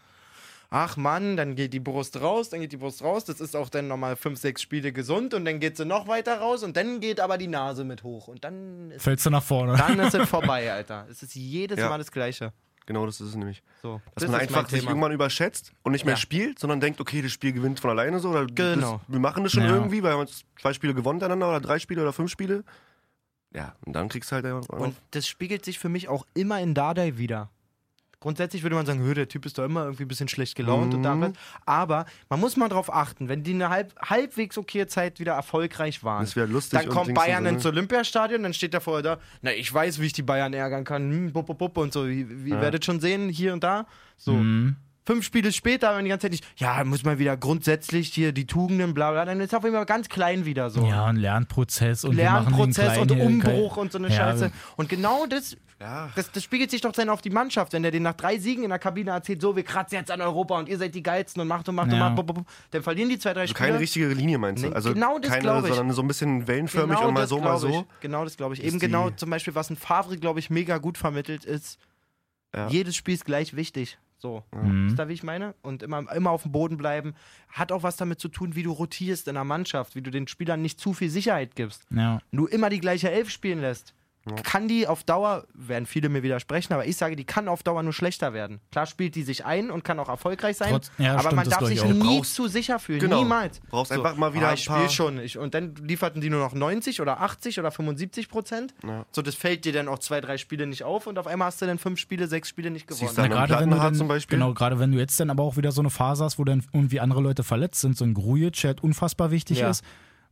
Ach Mann, dann geht die Brust raus, dann geht die Brust raus, das ist auch dann nochmal fünf, sechs Spiele gesund und dann geht sie noch weiter raus und dann geht aber die Nase mit hoch und dann ist, fällst du nach vorne. dann ist es vorbei, Alter. Es ist jedes Ja. Mal das Gleiche. Genau, das ist es nämlich. So, Dass das man einfach sich irgendwann überschätzt und nicht mehr Ja. spielt, sondern denkt, okay, das Spiel gewinnt von alleine so. Oder Genau. Das, wir machen das schon Ja. irgendwie, weil wir haben jetzt zwei Spiele gewonnen miteinander oder drei Spiele oder fünf Spiele. Ja, und dann kriegst du halt einfach Und das spiegelt sich für mich auch immer in Dardai wieder. Grundsätzlich würde man sagen, "Hö, der Typ ist doch immer irgendwie ein bisschen schlecht gelaunt und Mhm. da aber man muss mal drauf achten, wenn die eine halb, halbwegs okay Zeit wieder erfolgreich waren, Das lustig dann und kommt und Bayern so, ne? ins Olympiastadion, dann steht er vorher da, na ich weiß, wie ich die Bayern ärgern kann, hm, bup, bup, bup und so, ihr ihr werdet schon sehen, hier und da, so. Mhm. Fünf Spiele später, wenn die ganze Zeit nicht, ja, muss man wieder grundsätzlich hier die Tugenden, bla bla, dann ist er auf einmal ganz klein wieder so. Ja, ein Lernprozess und wir machen den Lernprozess und Umbruch und so eine Ja, Scheiße. Und genau das, Ja. das, das spiegelt sich doch dann auf die Mannschaft, wenn der den nach drei Siegen in der Kabine erzählt, so, wir kratzen jetzt an Europa und ihr seid die Geilsten und macht und macht und Ja. macht, bup, bup, bup. dann verlieren die zwei, drei Also Spiele. keine richtige Linie meinst du? Also genau das keine, glaub ich. sondern so ein bisschen wellenförmig und mal so, mal so. Genau das glaube ich. Eben genau zum Beispiel, was ein Favre, glaube ich, mega gut vermittelt ist, Ja. jedes Spiel ist gleich wichtig. So. Mhm. Ist da, wie ich meine? Und immer, immer auf dem Boden bleiben. Hat auch was damit zu tun, wie du rotierst in der Mannschaft, wie du den Spielern nicht zu viel Sicherheit gibst. Ja. Wenn du immer die gleiche Elf spielen lässt, kann die auf Dauer, werden viele mir widersprechen, aber ich sage, die kann auf Dauer nur schlechter werden. Klar spielt die sich ein und kann auch erfolgreich sein, Trotz- ja, aber stimmt, man darf ich sich auch. nie Brauchst- zu sicher fühlen. Genau. Niemals. Brauchst einfach mal wieder ah, ein ich paar- spiele schon. Ich, und dann lieferten die nur noch 90 oder 80 oder 75 Prozent. Ja. So, das fällt dir dann auch zwei, drei Spiele nicht auf und auf einmal hast du dann fünf Spiele, sechs Spiele nicht gewonnen. Siehst du, Dann am gerade wenn du dann, zum Beispiel? Genau, gerade wenn du jetzt dann aber auch wieder so eine Phase hast, wo dann irgendwie andere Leute verletzt sind, so ein Grujic, der halt unfassbar wichtig Ja. ist.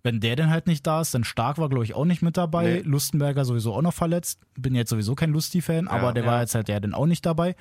Wenn der dann halt nicht da ist, dann Stark war, glaube ich, auch nicht mit dabei. Nee. Lustenberger sowieso auch noch verletzt. Bin jetzt sowieso kein Lusti-Fan, aber der ja. war jetzt halt der dann auch nicht dabei.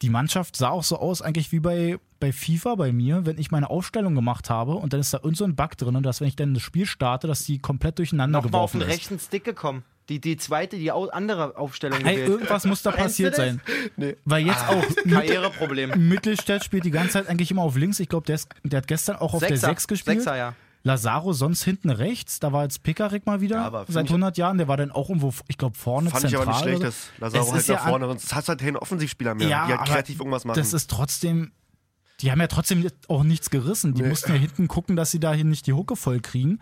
Die Mannschaft sah auch so aus, eigentlich wie bei, bei FIFA bei mir, wenn ich meine Aufstellung gemacht habe und dann ist da irgend so ein Bug drin, dass wenn ich dann das Spiel starte, dass die komplett durcheinander auf geworfen den ist. rechten Stick gekommen. Die, die zweite, die andere Aufstellung Ey, gewählt. irgendwas muss da passiert sein. Nee. Weil jetzt auch Karriereproblem. Mittelstädt spielt die ganze Zeit eigentlich immer auf links. Ich glaube, der, der hat gestern auch auf der 6 gespielt. Sechser, ja. Lazaro sonst hinten rechts. Da war jetzt Pekarik mal wieder Ja, seit ich- 100 Jahren. Der war dann auch irgendwo, ich glaube, vorne Fand ich zentral. aber nicht schlecht, dass. Lazaro Es halt ist da ja vorne, sonst hast du halt keinen Offensivspieler mehr, Ja, die halt kreativ irgendwas machen. Das ist trotzdem. Die haben ja trotzdem auch nichts gerissen. Die mussten ja hinten gucken, dass sie da hier nicht die Hucke voll kriegen.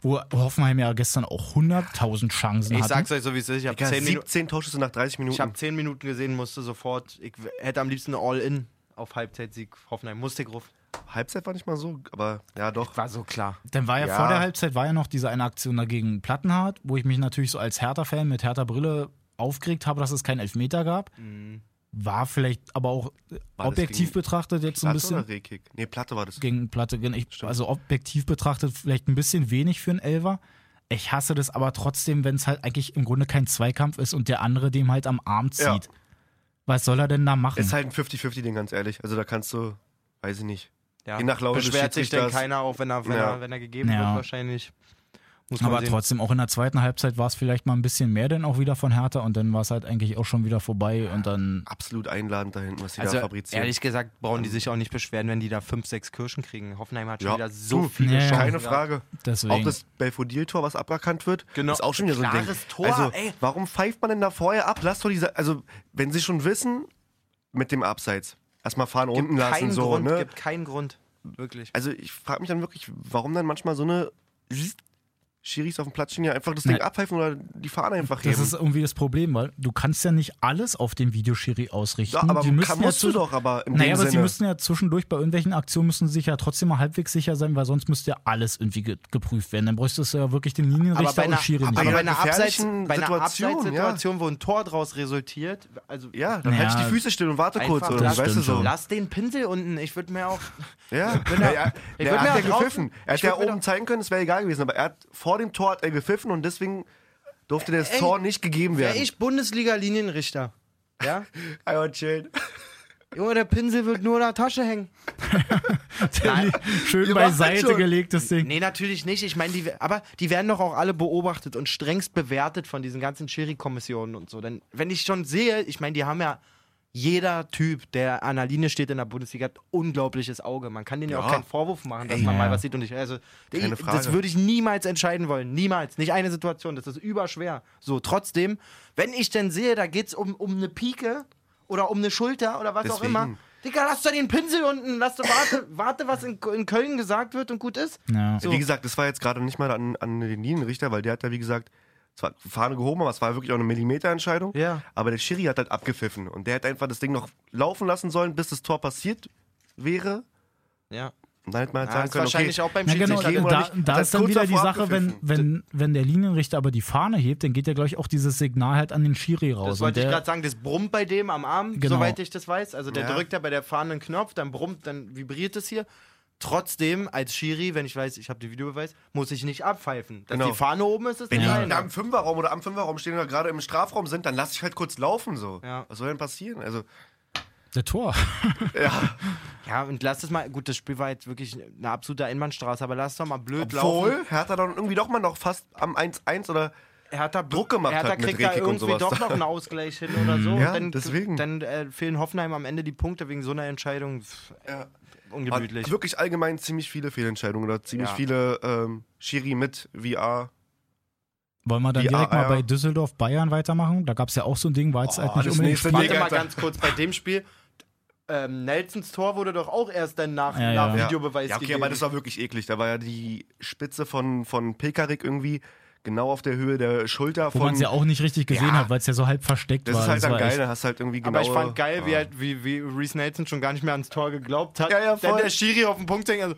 Wo Hoffenheim ja gestern auch 100.000 Chancen Ich hatte. sag's euch so, wie es ist. Ich habe Digga, 10, Minu 17 Torschüsse nach 30 Minuten. ich hab 10 Minuten gesehen, musste sofort. Ich hätte am liebsten All-In auf Halbzeitsieg Hoffenheim. Musste ich ruf. Halbzeit war nicht mal so, aber ja doch. War so klar. Dann war ja, Ja. vor der Halbzeit war ja noch diese eine Aktion dagegen Plattenhardt, wo ich mich natürlich so als Hertha-Fan mit Hertha-Brille aufgeregt habe, dass es keinen Elfmeter gab. War vielleicht aber auch äh, War objektiv betrachtet jetzt so ein Platte bisschen oder Rehkick? Nee, Platte war das. gegen Platte. Ich, also objektiv betrachtet vielleicht ein bisschen wenig für einen Elfer. Ich hasse das aber trotzdem, wenn es halt eigentlich im Grunde kein Zweikampf ist und der andere dem halt am Arm zieht. Ja. Was soll er denn da machen? Ist halt ein 50-50-Ding, ganz ehrlich. Also da kannst du, weiß ich nicht. Ja. Je nach Laune Beschwert sich denn Schiedsrichters. keiner auf, wenn er, wenn, Ja. er, wenn er gegeben Ja. wird, wahrscheinlich. Muss man aber sehen. trotzdem, auch in der zweiten Halbzeit war es vielleicht mal ein bisschen mehr denn auch wieder von Hertha und dann war es halt eigentlich auch schon wieder vorbei und dann Absolut einladend da hinten, was die da Also, fabrizieren. ehrlich gesagt, brauchen die sich auch nicht beschweren, wenn die da 5, 6 Kirschen kriegen. Hoffenheim hat schon Ja. wieder so Du, viele ja, Chancen. Keine. Frage. deswegen. Auch das Belfodil-Tor, was aberkannt wird, Genau. ist auch schon wieder so ein Ding. Klares Tor, also, ey. warum pfeift man denn da vorher ab? Lass doch diese, also, wenn sie schon wissen, mit dem Abseits, erstmal fahren Gibt unten lassen, so, Grund, ne? gibt keinen Grund. Wirklich. Also, ich frage mich dann wirklich, warum dann manchmal so eine Schiris auf dem Platz stehen ja einfach das Ding abpfeifen oder die Fahne einfach das heben. ist irgendwie das Problem, weil du kannst ja nicht alles auf den Videoschiri ausrichten. ja, aber die müssen kann, ja musst du doch, aber im Naja, aber sie Sinne. müssen ja zwischendurch bei irgendwelchen Aktionen müssen sie sich ja trotzdem mal halbwegs sicher sein, weil sonst müsste ja alles irgendwie ge geprüft werden. Dann bräuchtest du ja wirklich den Linienrichter Aber bei einer, und Schiri aber nicht. bei bei einer einer, Abseits, gefährlichen bei einer Situation, Abseitssituation, wo ein Tor draus resultiert, also ja, dann Ja. halt ich die Füße still und warte kurz, oder das weißt du so. lass den Pinsel unten. Ich würde mir auch. Ja, ja, ja. ich der würd mir hat ja da draußen- gepfiffen. Er hätte ja oben zeigen können, es wäre egal gewesen, aber er hat vor dem Tor hat er gepfiffen und deswegen durfte das Ey, Tor nicht gegeben Wäre werden. ich Bundesliga-Linienrichter. Ja? Einmal chillen. Junge, der Pinsel wird nur in der Tasche hängen. Nein. Schön Ihr beiseite gelegtes Ding. Nee, natürlich nicht. Ich meine, die, aber die werden doch auch alle beobachtet und strengst bewertet von diesen ganzen Schiri-Kommissionen und so. Denn wenn ich schon sehe, ich meine, die haben ja jeder Typ, der an der Linie steht in der Bundesliga, hat unglaubliches Auge. Man kann denen ja, auch Ja. keinen Vorwurf machen, dass Ey, man ja. mal was sieht und nicht. Also, Keine das Frage. würde ich niemals entscheiden wollen. Niemals. Nicht eine Situation. Das ist überschwer. So, trotzdem, wenn ich denn sehe, da geht es um, um eine Pike oder um eine Schulter oder was auch Deswegen. immer. Digga, lass doch den Pinsel unten, lass doch warte, warte, was in, in Köln gesagt wird und gut ist. Ja. So. Wie gesagt, das war jetzt gerade nicht mal an, an den Linienrichter, weil der hat ja, wie gesagt, zwar Fahne gehoben, aber es war wirklich auch eine Millimeterentscheidung. Ja. Aber der Schiri hat halt abgepfiffen und der hätte einfach das Ding noch laufen lassen sollen, bis das Tor passiert wäre. Ja. Und dann hätte man halt Ja, sagen ist können, wahrscheinlich okay, auch beim Ja, genau, Schiedsrichter. geben da, da, da ist dann wieder die Sache, wenn, wenn, wenn der Linienrichter aber die Fahne hebt, dann geht ja gleich auch dieses Signal halt an den Schiri raus. Das wollte ich gerade sagen, das brummt bei dem am Arm, Genau. soweit ich das weiß. Also der Ja. drückt ja bei der fahrenden Knopf, dann brummt, dann vibriert es hier. Trotzdem, als Schiri, wenn ich weiß, ich habe den Videobeweis, muss ich nicht abpfeifen. Dass Genau. die Fahne oben ist, ist Wenn das die eine. da im Fünferraum oder am Fünferraum stehen oder gerade im Strafraum sind, dann lass ich halt kurz laufen so. Ja. Was soll denn passieren? Also, der Tor. ja. Ja, und lass es mal, gut, das Spiel war jetzt wirklich eine absolute Einbahnstraße, aber lass es doch mal blöd laufen. Obwohl, Hertha dann irgendwie doch mal noch fast am 1-1 oder Hertha Druck gemacht Hertha hat mit kriegt da Rekik und irgendwie sowas. doch noch einen Ausgleich hin oder so. Ja, dann, deswegen. Dann äh, fehlen Hoffenheim am Ende die Punkte wegen so einer Entscheidung. Pff, ja. Ungemütlich. Hat wirklich allgemein ziemlich viele Fehlentscheidungen oder ziemlich Ja. viele ähm, Schiri mit VR. Wollen wir dann Die direkt mal bei Düsseldorf Bayern weitermachen? Da gab es ja auch so ein Ding, war jetzt Oh, halt nicht unbedingt spannend. Warte mal Alter. ganz kurz, bei dem Spiel, ähm, Nelsons Tor wurde doch auch erst dann nach, Ja, nach ja. Videobeweis Ja, okay, gegeben. aber das war wirklich eklig. Da war ja die Spitze von, von Pekarik irgendwie genau auf der Höhe der Schulter Wo von. man es ja auch nicht richtig gesehen Ja. hat, weil es ja so halb versteckt das war. ist halt Das dann war geil, echt- da hast du halt irgendwie genau. aber ich fand geil, wie, halt, wie, wie Reese Nelson schon gar nicht mehr ans Tor geglaubt hat. Ja, ja, Dann voll. der Schiri auf den Punkt denkt, also,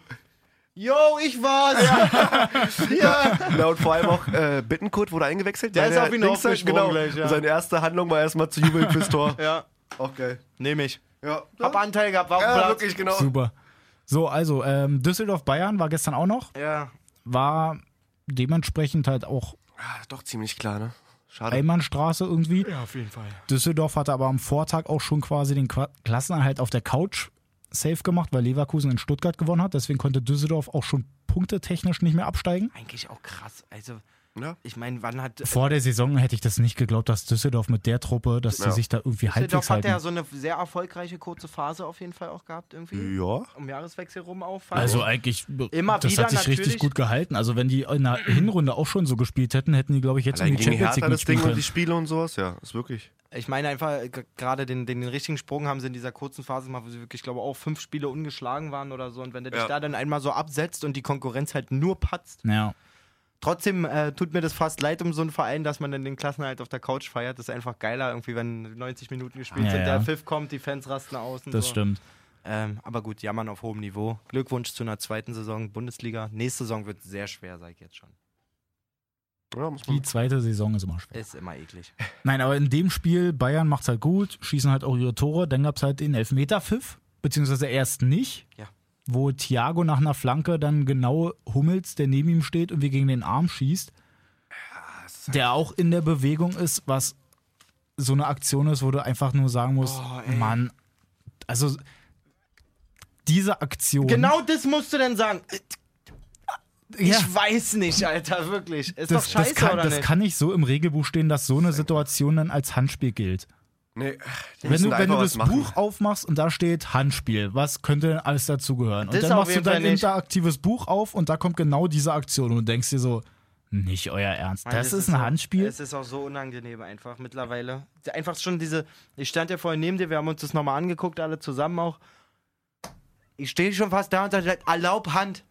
Yo, ich war's! Ja. Ja, und vor allem auch äh, Bittenkurt wurde eingewechselt. Der ist auf ihn Dings da- aufgesprungen genau. gleich, ja. Seine erste Handlung war erstmal zu jubeln fürs Tor. ja, Auch geil. nehme ich. Ja, Hab Anteil gehabt, war auf ja Platz. wirklich, genau. Super. So, also ähm, Düsseldorf-Bayern war gestern auch noch. Ja. War dementsprechend halt auch Ah, doch ziemlich klar, ne? Schade. Einbahnstraße irgendwie. ja, auf jeden Fall. Düsseldorf hatte aber am Vortag auch schon quasi den Klassenerhalt auf der Couch safe gemacht, weil Leverkusen in Stuttgart gewonnen hat. Deswegen konnte Düsseldorf auch schon punktetechnisch nicht mehr absteigen. Eigentlich auch krass. Also, Ja. ich meine, wann hat. Vor der Saison hätte ich das nicht geglaubt, dass Düsseldorf mit der Truppe, dass sie Ja. sich da irgendwie Düsseldorf halbwegs hat halten. ja so eine sehr erfolgreiche kurze Phase auf jeden Fall auch gehabt, irgendwie. Ja. Um Jahreswechsel rum auf. fand Also ich. eigentlich, Immer das wieder hat sich richtig gut gehalten. Also wenn die in der Hinrunde auch schon so gespielt hätten, hätten die, glaube ich, jetzt Allein in die gegen Champions League das Ding und die. Spiele und sowas, ja, ist wirklich. Ich meine einfach, g- gerade den, den, den richtigen Sprung haben sie in dieser kurzen Phase gemacht, wo sie wirklich, glaube auch fünf Spiele ungeschlagen waren oder so. Und wenn du dich Ja. da dann einmal so absetzt und die Konkurrenz halt nur patzt. Ja. Trotzdem äh, tut mir das fast leid um so einen Verein, dass man dann den Klassenerhalt auf der Couch feiert. Das ist einfach geiler, irgendwie, wenn 90 Minuten gespielt Ja, sind, ja. der Pfiff kommt, die Fans rasten aus und Das so. stimmt. Ähm, aber gut, jammern auf hohem Niveau. Glückwunsch zu einer zweiten Saison Bundesliga. Nächste Saison wird sehr schwer, sag ich jetzt schon. Ja, muss Die zweite Saison ist immer schwer. Ist immer eklig. Nein, aber in dem Spiel, Bayern macht's halt gut, schießen halt auch ihre Tore. Dann gab's halt den Elfmeter-Pfiff, beziehungsweise erst nicht. Ja. Wo Thiago nach einer Flanke dann genau Hummels, der neben ihm steht, irgendwie gegen den Arm schießt. Der auch in der Bewegung ist, was so eine Aktion ist, wo du einfach nur sagen musst, Oh. Mann, also diese Aktion. Genau das musst du denn sagen. ja, Ich weiß nicht, Alter, wirklich. Ist das, doch scheiße, das, kann, oder das nicht? kann nicht so im Regelbuch stehen, dass so eine Situation dann als Handspiel gilt. Nee, die Wenn du, wenn du das machen. Buch aufmachst und da steht Handspiel, was könnte denn alles dazugehören? Und Das dann machst du dein nicht. interaktives Buch auf und da kommt genau diese Aktion und du denkst dir so, nicht euer Ernst. Mann, Das, es ist ein auch- Handspiel. Es ist auch so unangenehm einfach mittlerweile. Einfach schon diese, ich stand ja vorhin neben dir, wir haben uns das nochmal angeguckt, alle zusammen auch. Ich stehe schon fast da und sage, erlaub Hand.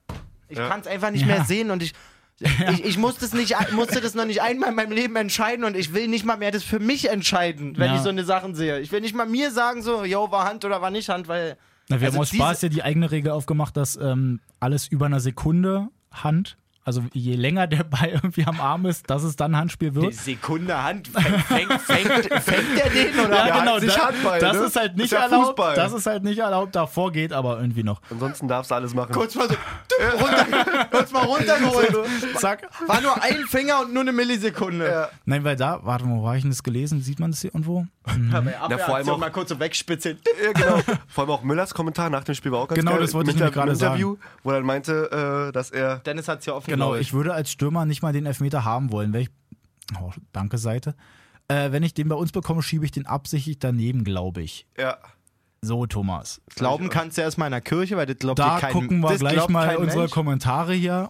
Ich Ja. kann es einfach nicht Ja. mehr sehen und ich, ich, ich muss das nicht, musste das noch nicht einmal in meinem Leben entscheiden und ich will nicht mal mehr das für mich entscheiden, wenn Ja. ich so eine Sachen sehe. Ich will nicht mal mir sagen, so, yo, war Hand oder war nicht Hand, weil. Na, wir also haben aus Spaß ja die eigene Regel aufgemacht, dass ähm, alles über einer Sekunde Hand, also je länger der Ball irgendwie am Arm ist, dass es dann Handspiel Eine wird. Sekunde Hand, fängt, fängt, fängt, fängt der den oder? Ja, genau, nicht da- Handball, das ne? ist halt nicht Ist ja erlaubt. Fußball. Das ist halt nicht erlaubt, davor geht aber irgendwie noch. Ansonsten darfst du alles machen. Kurz mal so, runter, kurz mal runtergeholt. Zack. War nur ein Finger und nur eine Millisekunde. Ja. Nein, weil da, warte mal, wo habe ich denn das gelesen? Sieht man das hier irgendwo? Aber Na, vor allem auch- mal kurz so wegspitzeln. Ja, genau. Vor allem auch Müllers Kommentar nach dem Spiel war auch ganz Genau, geil. das wollte Im ich gerade Interview, wo er meinte, äh, dass er Dennis hat es ja offen Genau, ich würde als Stürmer nicht mal den Elfmeter haben wollen. Wenn ich, oh, danke, Seite. Äh, wenn ich den bei uns bekomme, schiebe ich den absichtlich daneben, glaube ich. ja, So, Thomas. Glauben kannst du erstmal in der Kirche, weil das glaubt Da dir kein gucken wir gleich mal unsere Mensch. Kommentare hier.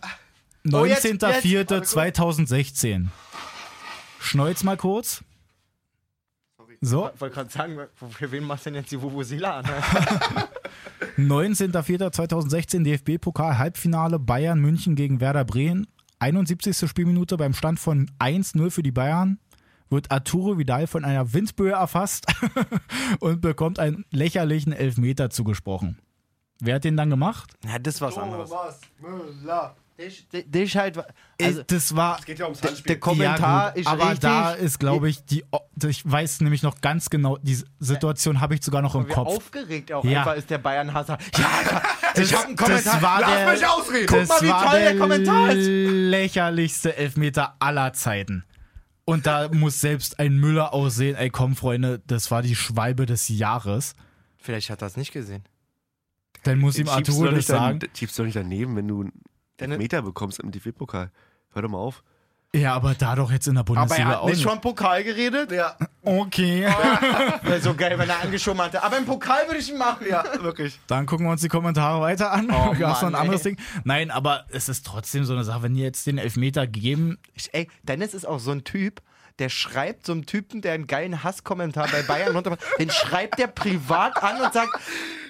Oh, jetzt, jetzt. 19.04.2016. Schneuz mal kurz. So, Ich wollte gerade sagen, für wen machst du denn jetzt die Vuvuzela? Ne? 19.04.2016 DFB-Pokal Halbfinale Bayern München gegen Werder Bremen. 71. Spielminute beim Stand von 1-0 für die Bayern wird Arturo Vidal von einer Windböe erfasst und bekommt einen lächerlichen Elfmeter zugesprochen. Wer hat den dann gemacht? Ja, das ist was anderes. was? Müller. Dich, dich halt. Also, das war. Geht ja ums der, Handspiel. der Kommentar ja, gut, ist aber richtig. da ist, glaube ich, die. Ich weiß nämlich noch ganz genau, die Situation habe ich sogar noch im Kopf. aufgeregt auch Ja. einfach ist der Bayern-Hasser. Ja, Alter, ich habe einen Kommentar. Das war Lass der, mich ausreden. Das Guck mal, wie war toll der Kommentar ist. lächerlichste Elfmeter aller Zeiten. Und da muss selbst ein Müller aussehen. Ey, komm, Freunde, das war die Schwalbe des Jahres. Vielleicht hat er es nicht gesehen. Dann muss ihm Arturo das nicht dann- sagen. Schiebst du doch nicht daneben, wenn du einen Denn- Meter bekommst im DFB-Pokal. Hör doch mal auf. Ja, aber da doch jetzt in der Aber Bundesliga er hat auch nicht schon Pokal geredet? Ja, Okay. Wäre so geil, wenn er angeschoben hatte. Aber im Pokal würde ich ihn machen. ja, wirklich. Dann gucken wir uns die Kommentare weiter an. Oh, Gab's noch ein anderes ey. Ding? Nein, aber es ist trotzdem so eine Sache, wenn die jetzt den Elfmeter geben, Ich, ey, Dennis ist auch so ein Typ, der schreibt so einem Typen, der einen geilen Hasskommentar bei Bayern runtermacht, den schreibt der privat an und sagt,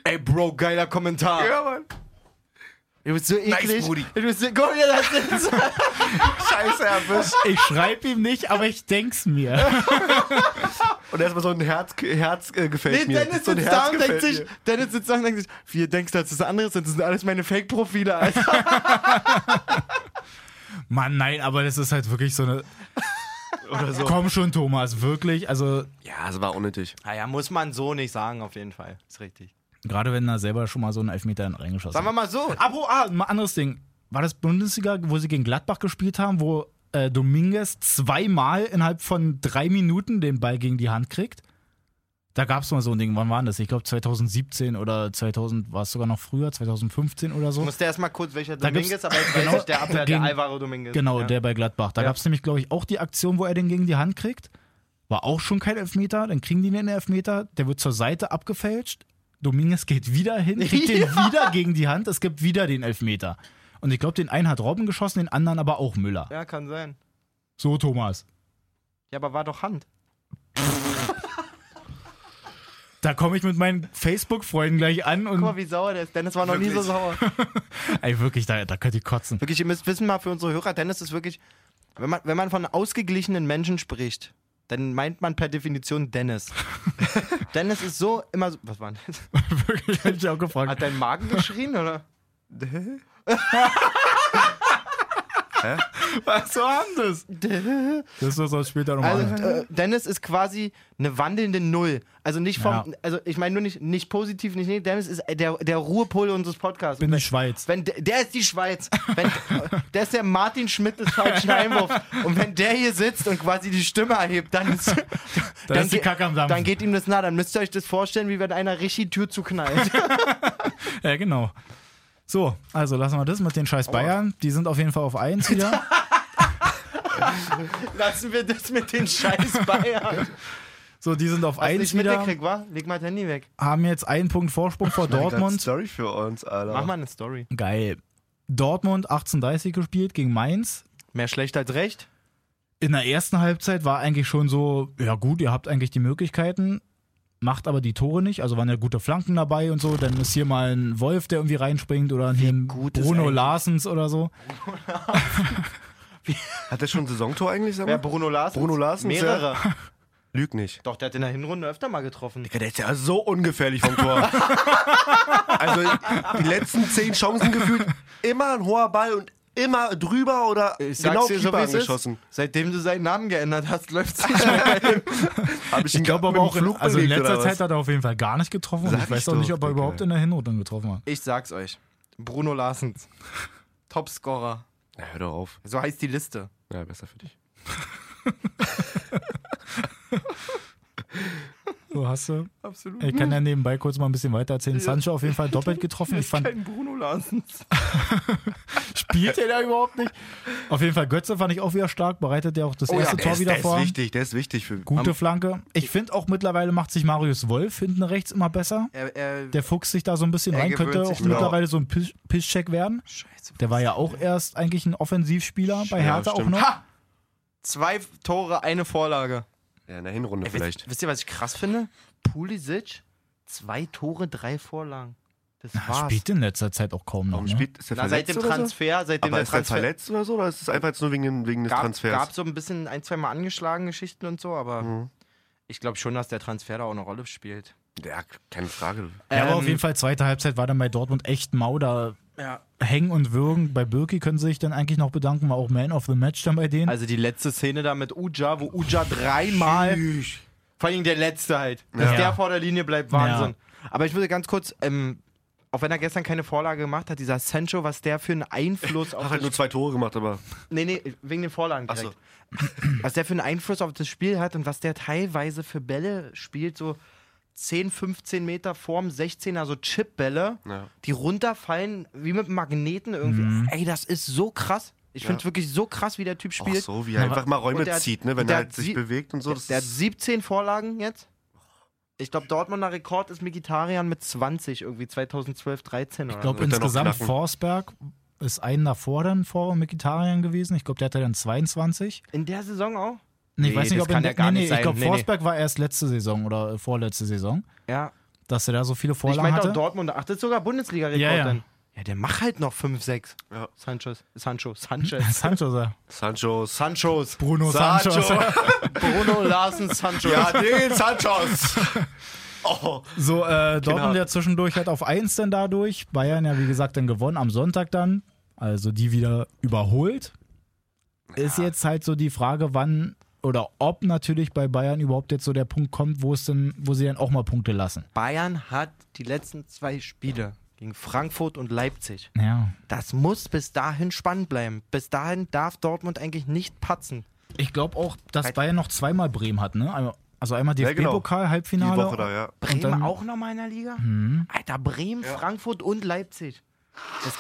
ey Bro, geiler Kommentar. Ja, Mann. Du bist so eklig. Brudi. du bist so, guck dir das ist. Scheiße, erwischt. ich schreibe ihm nicht, aber ich denk's mir. Und erstmal so ein Herz, Herz äh, gefällt Nee, mir. Dennis so ein sitzt da Herz und denkt gefällt sich, mir. Dennis sitzt da und denkt sich, wie denkt, dass das anderes sind, das sind alles meine Fake-Profile, Alter. Mann, nein, aber das ist halt wirklich so eine. Oder so. Komm schon, Thomas, wirklich. Also, Ja, es war unnötig. Naja, muss man so nicht sagen, auf jeden Fall. Ist richtig. Gerade wenn er selber schon mal so einen Elfmeter reingeschossen Sagen wir mal so. Abo, ah, mal anderes Ding. War das Bundesliga, wo sie gegen Gladbach gespielt haben, wo äh, Dominguez zweimal innerhalb von drei Minuten den Ball gegen die Hand kriegt? Da gab es mal so ein Ding. Wann war das? Ich glaube 2017 oder 2000, war es sogar noch früher, 2015 oder so. Musste erstmal kurz welcher Da Dominguez, aber jetzt genau, weiß ich, der Abwehr, gegen- der Alvaro Dominguez. Genau, ja. der bei Gladbach. Da Ja. gab es nämlich, glaube ich, auch die Aktion, wo er den gegen die Hand kriegt. War auch schon kein Elfmeter. Dann kriegen die den Elfmeter. Der wird zur Seite abgefälscht. Dominguez geht wieder hin, kriegt den wieder gegen die Hand. Es gibt wieder den Elfmeter. Und ich glaube, den einen hat Robben geschossen, den anderen aber auch Müller. Ja, kann sein. So, Thomas. Ja, aber war doch Hand. Da komme ich mit meinen Facebook-Freunden gleich an Guck mal, und wie sauer der ist. Dennis war noch nie so Wirklich? sauer. ey, wirklich, da, da könnt ihr kotzen. Wirklich, ihr müsst wissen mal für unsere Hörer, Dennis ist wirklich, wenn man, wenn man von ausgeglichenen Menschen spricht, dann meint man per Definition Dennis. Dennis ist so immer so. Was war denn das? wirklich, hätte ich auch gefragt. Hat dein Magen geschrien, oder? Was war denn das? Das ist das später nochmal. Also, äh, Dennis ist quasi eine wandelnde Null. Also nicht vom, Ja. also ich meine nur nicht, nicht positiv, nicht negativ. Dennis ist der, der Ruhepol unseres Podcasts. bin wenn, die Schweiz. Wenn der, ist die Schweiz. Wenn, der ist der Martin Schmidt des falschen Einwurfs. Und wenn der hier sitzt und quasi die Stimme erhebt, dann ist, Da ist die Kacke am Dampfen. dann geht ihm das nah. Dann müsst ihr euch das vorstellen, wie wenn einer richtig die Tür zuknallt. Ja, genau. So, also lassen wir das mit den scheiß Bayern. Die sind auf jeden Fall auf 1 wieder. Lassen wir das mit den scheiß Bayern. So, die sind auf Was 1 nicht wieder. mitgekriegt, wa? Leg mal das Handy weg. Haben jetzt einen Punkt Vorsprung vor Dortmund. Story für uns, Alter. Mach mal eine Story. Geil. Dortmund 18:30 gespielt gegen Mainz. Mehr schlecht als recht. In der ersten Halbzeit war eigentlich schon so, ja gut, ihr habt eigentlich die Möglichkeiten, macht aber die Tore nicht. Also waren ja gute Flanken dabei und so. Dann ist hier mal ein Wolf, der irgendwie reinspringt oder hier ein Bruno Larsens oder so. Hat der schon ein Saisontor eigentlich, sag Wer mal? Bruno Larsen? Bruno Larssens, Mehrere. Lüg nicht. Doch, der hat in der Hinrunde öfter mal getroffen. Digga, der ist ja so ungefährlich vom Tor. also die letzten zehn Chancen gefühlt immer ein hoher Ball und immer drüber oder Ich sag's genau dir so, Keeper wie es ist. angeschossen. Seitdem du seinen Namen geändert hast, läuft's nicht mehr. Hab ich, Ich glaube aber auch, in, Flug also in letzter Zeit was? hat er auf jeden Fall gar nicht getroffen. Und ich weiß ich auch nicht, doch, ob er überhaupt in der Hinrunde getroffen hat. Ich sag's euch. Bruno Larsens. Topscorer. Ja, hör doch auf. So heißt die Liste. Ja, besser für dich. So hast du. Absolut. Ich kann ja nebenbei kurz mal ein bisschen weiter erzählen. Sancho auf jeden Fall doppelt getroffen. Ich fand, kein Bruno Larsens. spielt er da überhaupt nicht? Auf jeden Fall Götze fand ich auch wieder stark. Bereitet ja auch das erste der Tor ist, wieder der vor. ist wichtig, der ist wichtig für Gute Flanke. Ich finde auch mittlerweile macht sich Marius Wolf hinten rechts immer besser. Er, er, Der fuchst sich da so ein bisschen Er rein. Könnte auch mittlerweile so ein Piss- Pisscheck werden. Scheiße. Der war ja auch erst eigentlich ein Offensivspieler bei Ja, Hertha auch stimmt. noch. Ha! Zwei Tore, eine Vorlage. Ja, in der Hinrunde Ey, vielleicht. Wisst, wisst ihr, was ich krass finde? Pulisic, zwei Tore, drei Vorlagen. Das Er war's. spielt in letzter Zeit auch kaum noch. Warum Ne? spielt ist der Na, seit dem oder so? Transfer, seitdem Aber der ist der Transfer verletzt oder so? Oder ist es einfach jetzt nur wegen, wegen des gab, Transfers? gab so ein bisschen ein, zwei Mal angeschlagen Geschichten und so, aber Mhm. Ich glaube schon, dass der Transfer da auch eine Rolle spielt. Ja, keine Frage. Ja, aber Ähm, auf jeden Fall, zweite Halbzeit war dann bei Dortmund echt mau. Da Ja. hängen und würgen. Bei Birki können sie sich dann eigentlich noch bedanken, war auch Man of the Match dann bei denen. Also die letzte Szene da mit Uja, wo Uja dreimal, vor allem der letzte halt, dass Ja. der vor der Linie bleibt, Wahnsinn. Aber ich würde ganz kurz, ähm, auch wenn er gestern keine Vorlage gemacht hat, dieser Sancho, was der für einen Einfluss auf Hat halt nur zwei Tore gemacht, aber. Nee, nee, wegen den Vorlagen Ach so. direkt. Was der für einen Einfluss auf das Spiel hat und was der teilweise für Bälle spielt, so 10, 15 Meter vorm 16er, so Chipbälle, Ja. die runterfallen wie mit Magneten irgendwie. Ey, das ist so krass. Ich finde es wirklich so krass, wie der Typ Auch spielt. so, wie er einfach mal Räume der hat- zieht, ne? wenn der er hat halt sich bewegt und so. Das der hat ist, 17 Vorlagen jetzt. Ich glaube, Dortmunder Rekord ist Mikitarian mit 20, irgendwie 2012, 13 oder ich glaube insgesamt. Forsberg ist einen davor dann vor Mikitarian gewesen. Ich glaube, der hatte dann 22. In der Saison auch? Nee, ich Nee, weiß nicht, ob in kann der, ja gar nee, nicht nee, ich sein. glaube, Nee, nee. Forsberg war erst letzte Saison oder äh, vorletzte Saison, Ja. dass er da so viele Ich Vorlagen hatte. Dortmund. Ach, das ist sogar Bundesliga-Rekord Ja, ja. dann. Ja, der macht halt noch 5, 6. Ja. Sanchez. Sancho. Sanchez. Sancho, sag. Sanchos. Sanchos. Bruno Sancho. Sancho. Bruno Larsen Sancho. Ja, den Sanchos. oh. So, äh, Dortmund Genau. ja zwischendurch halt auf 1 dann dadurch. Bayern ja, wie gesagt, dann gewonnen am Sonntag dann. Also die wieder überholt. Ist jetzt halt so die Frage, wann oder ob natürlich bei Bayern überhaupt jetzt so der Punkt kommt, wo es denn, wo sie dann auch mal Punkte lassen. Bayern hat die letzten zwei Spiele gegen Frankfurt und Leipzig. Ja. Das muss bis dahin spannend bleiben. Bis dahin darf Dortmund eigentlich nicht patzen. Ich glaube auch, dass Halt- Bayern noch zweimal Bremen hat, ne? Einmal- Also einmal Ja, genau. DFB-Pokal, Die Halbfinale. Woche da, ja. Bremen dann- auch nochmal in der Liga? Alter, Bremen, Frankfurt und Leipzig. Das,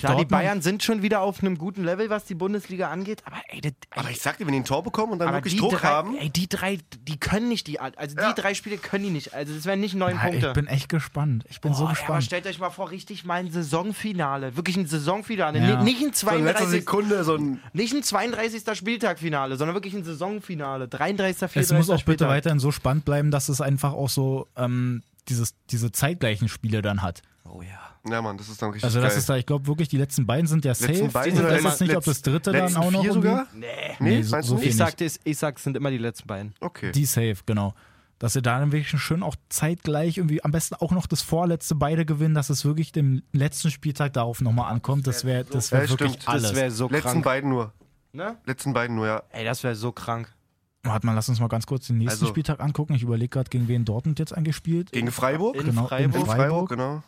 klar, die Dortmund- Bayern sind schon wieder auf einem guten Level, was die Bundesliga angeht, aber ey, das, Aber ich sag dir, wenn die ein Tor bekommen und dann wirklich die Druck drei, haben. Ey, die drei, die können nicht die, also die Ja. drei Spiele können die nicht. Also das wären nicht neun Ja, Punkte. ich bin echt gespannt. Ich bin so Boah, ey, aber gespannt. stellt euch mal vor, richtig mal ein Saisonfinale. Wirklich ein Saisonfinale. Ja. Ni- Nicht ein So in letzter 32. Sekunde so ein. Nicht ein 32. Spieltagfinale, sondern wirklich ein Saisonfinale. 33. 34. es muss auch bitte Spieltag. weiterhin so spannend bleiben, dass es einfach auch so ähm, dieses, diese zeitgleichen Spiele dann hat. Oh ja. Ja, Mann, das ist dann richtig Also das geil. ist da, ich glaube wirklich, die letzten beiden sind ja safe. letzten beiden ich oder weiß nicht, ob das dritte dann letzten auch noch vier sogar? Nee. Nee, Nee, so- meinst so du viel nicht? Ich sagte, es- ich sag, es sind immer die letzten beiden. Okay. Die safe, genau. Dass sie da dann wirklich schön auch zeitgleich irgendwie am besten auch noch das vorletzte beide gewinnen, dass es wirklich dem letzten Spieltag darauf nochmal ankommt. Das wäre das wär Ja, wirklich stimmt. alles. Das wäre so Letzten krank. beiden nur. Ne? Letzten beiden nur, ja. Ey, das wäre so krank. Warte mal, lass uns mal ganz kurz den nächsten Also- Spieltag angucken. Ich überlege gerade, gegen wen Dortmund jetzt eigentlich spielt. Gegen Freiburg? In Genau, in Freiburg. In Freiburg. Freiburg, genau.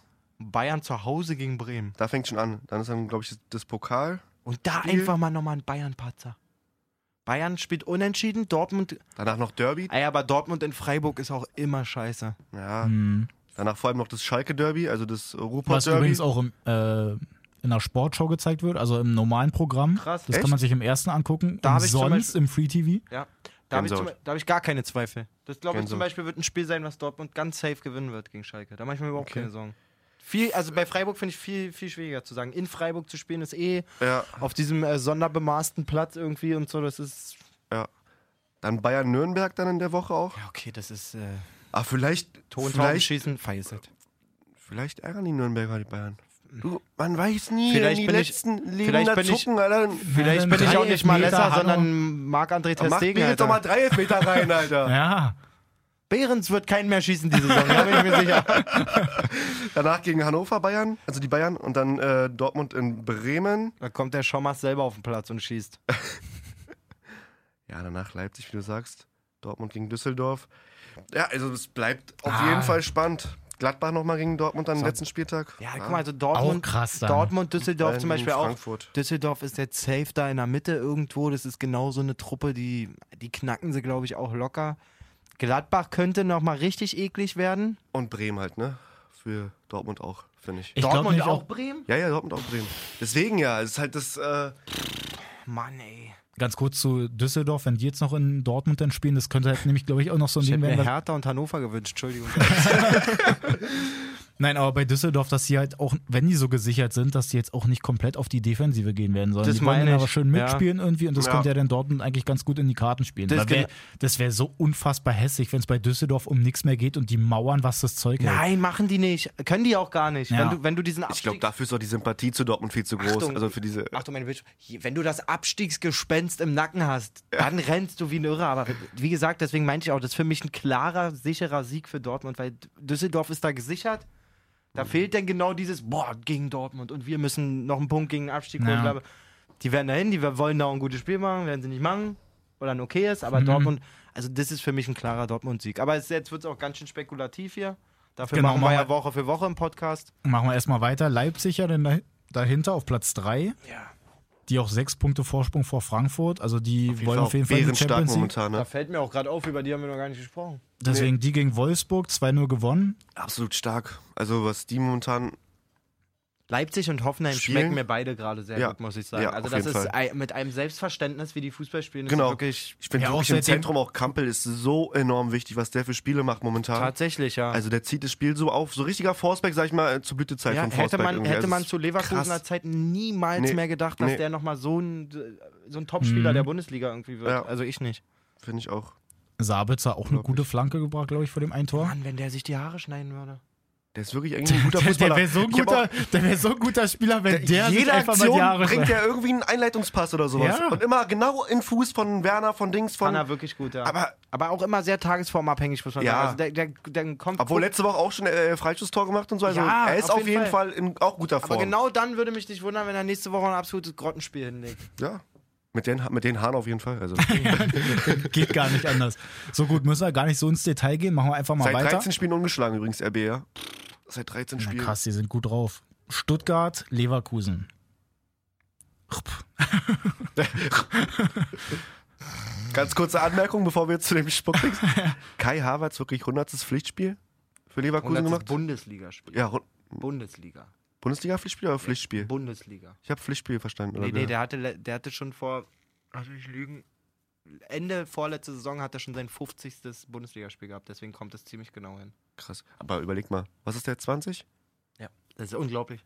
Bayern zu Hause gegen Bremen. Da fängt schon an. Dann ist dann, glaube ich, das Pokal. Und da Spiel. einfach mal nochmal ein Bayern-Patzer. Bayern spielt unentschieden, Dortmund. Danach noch Derby. Ey, aber Dortmund in Freiburg ist auch immer scheiße. Ja. Hm. Danach vor allem noch das Schalke-Derby, also das Was Ruhrpott-Derby. übrigens auch im, äh, in der Sportshow gezeigt wird, also im normalen Programm. Krass. Das Echt? kann man sich im ersten angucken. Da und hab ich zum sonst Beispiel- im Free TV. Ja. Da habe ich, hab ich gar keine Zweifel. Das glaube ich zum. Beispiel wird ein Spiel sein, was Dortmund ganz safe gewinnen wird gegen Schalke. Da mache ich mir überhaupt Okay. keine Sorgen. Viel, also bei Freiburg finde ich viel, viel schwieriger zu sagen. In Freiburg zu spielen ist eh Ja. auf diesem äh, sonderbemaßten Platz irgendwie und so. Das ist. Dann Bayern-Nürnberg dann in der Woche auch. Ja, okay, das ist. Äh, Ah, vielleicht, Tontauben vielleicht, schießen, feißet. vielleicht ärgern die Nürnberger die Bayern. Du, man weiß nie, Vielleicht wenn die bin ich- letzten Leben da bin ich- zucken, Alter. Vielleicht bin ich auch nicht mal Lesser, sondern Marc-André Ter Mach mir Stegen. jetzt doch mal drei Elfmeter rein, Alter. Ja, Behrens wird keinen mehr schießen diese Saison, da bin ich mir sicher. Danach gegen Hannover Bayern, also die Bayern. Und dann äh, Dortmund in Bremen. Da kommt der Schommers selber auf den Platz und schießt. Ja, danach Leipzig, wie du sagst. Dortmund gegen Düsseldorf. Ja, also es bleibt auf Ah. jeden Fall spannend. Gladbach nochmal gegen Dortmund am So. letzten Spieltag. Ja, guck mal, also Dortmund, auch krass. Dortmund, Düsseldorf Bayern zum Beispiel auch. Düsseldorf ist jetzt safe da in der Mitte irgendwo. Das ist genau so eine Truppe, die, die knacken sie, glaube ich, auch locker. Gladbach könnte nochmal richtig eklig werden. Und Bremen halt, ne? Für Dortmund auch, finde ich. Ich glaub Dortmund nicht, auch Bremen? Ja, ja, Dortmund auch Bremen. Deswegen ja, es ist halt das. Äh, Mann, ey. Ganz kurz zu Düsseldorf, wenn die jetzt noch in Dortmund dann spielen, das könnte halt nämlich, glaube ich, auch noch so ein Ich Ding hätte mir werden. dass- Hertha und Hannover gewünscht, Entschuldigung. Nein, aber bei Düsseldorf, dass sie halt auch, wenn die so gesichert sind, dass die jetzt auch nicht komplett auf die Defensive gehen werden, sondern Das die wollen dann ich, aber schön ja. mitspielen irgendwie und das Ja. könnte ja dann Dortmund eigentlich ganz gut in die Karten spielen. Das Das wäre so unfassbar hässlich, wenn es bei Düsseldorf um nichts mehr geht und die mauern, was das Zeug hält. Nein, machen die nicht. Können die auch gar nicht. Ja. Wenn, du, wenn du diesen Ich glaube, Abstieg- dafür ist auch die Sympathie zu Dortmund viel zu groß. Achtung. also für diese. Achtung, meine Bitch, wenn du das Abstiegsgespenst im Nacken hast, dann rennst du wie ein Irrer. Aber wie gesagt, deswegen meinte ich auch, das ist für mich ein klarer, sicherer Sieg für Dortmund, weil Düsseldorf ist da gesichert. Da fehlt dann genau dieses, boah, gegen Dortmund und wir müssen noch einen Punkt gegen den Abstieg holen. Ja. Die werden dahin, die wollen da auch ein gutes Spiel machen, werden sie nicht machen, weil dann okay ist, aber Mhm. Dortmund, also das ist für mich ein klarer Dortmund-Sieg. Aber es, jetzt wird es auch ganz schön spekulativ hier. Dafür Genau, machen wir ja Woche für Woche im Podcast. Machen wir erstmal weiter. Leipzig ja dann dah- dahinter auf Platz 3, Ja. Die auch sechs Punkte Vorsprung vor Frankfurt. Also die jeden wollen auf jeden Fall die Champions League. momentan. Da Ne? fällt mir auch gerade auf, über die haben wir noch gar nicht gesprochen. Deswegen die gegen Wolfsburg 2-0 gewonnen. Absolut stark. Also was die momentan. Leipzig und Hoffenheim Spielen? schmecken mir beide gerade sehr Ja. gut, muss ich sagen. Ja, also das ist Fall. ein, mit einem Selbstverständnis, wie die Fußball spielen, ist Genau. wirklich Ich finde Ja, auch wirklich im Zentrum auch Kampel ist so enorm wichtig, was der für Spiele macht momentan. tatsächlich, ja. Also der zieht das Spiel so auf, so richtiger Forceback, sag ich mal, zur Blütezeit ja von hätte Forceback. man, irgendwie. hätte Also man es zu ist Leverkusener krass. Zeit niemals Nee. mehr gedacht, dass Nee. der nochmal so ein, so ein Topspieler Mhm. der Bundesliga irgendwie wird. Ja. Also ich nicht. Finde ich auch. Sabitzer auch eine gute Flanke gebracht, glaube ich, vor dem Eintor. Mann, wenn der sich die Haare schneiden würde. Der ist wirklich eigentlich ein guter Der, der Fußballer. wäre so, ein guter- der wär so ein guter Spieler, wenn der, sich jede einfach mal Aktion die Haare bringt er irgendwie einen Einleitungspass oder sowas. Ja. Und immer genau in Fuß von Werner, von Dings, von. er wirklich gut, ja. Aber- aber auch immer sehr tagesformabhängig, muss man Ja. sagen. Also der, der, der kommt Obwohl letzte Woche auch schon äh, Freischusstor gemacht und so. Also Ja, er ist auf jeden jeden Fall, in auch guter Form. aber genau dann würde mich nicht wundern, wenn er nächste Woche ein absolutes Grottenspiel hinlegt. Ja. Mit den, mit den Haaren auf jeden Fall. Also. Geht gar nicht anders. So gut, müssen wir gar nicht so ins Detail gehen. Machen wir einfach mal Seit weiter. 13 Spielen ungeschlagen übrigens, RB, ja. Seit 13 Na Spielen. krass, die sind gut drauf. Stuttgart, Leverkusen. Ganz kurze Anmerkung, bevor wir jetzt zu dem Spuckdings. Kai Havertz wirklich 100. Pflichtspiel für Leverkusen 100. gemacht? Bundesligaspiel. Ja, Bundesliga. Bundesliga-Pflichtspiel oder Pflichtspiel? Bundesliga. Ich habe Pflichtspiel verstanden. Oder Nee, nee, der hatte, der hatte schon vor, lass mich lügen, Ende vorletzte Saison hat er schon sein 50. Bundesligaspiel gehabt, deswegen kommt es ziemlich genau hin. Krass. Aber überleg mal, was ist der 20? Ja. Das ist unglaublich.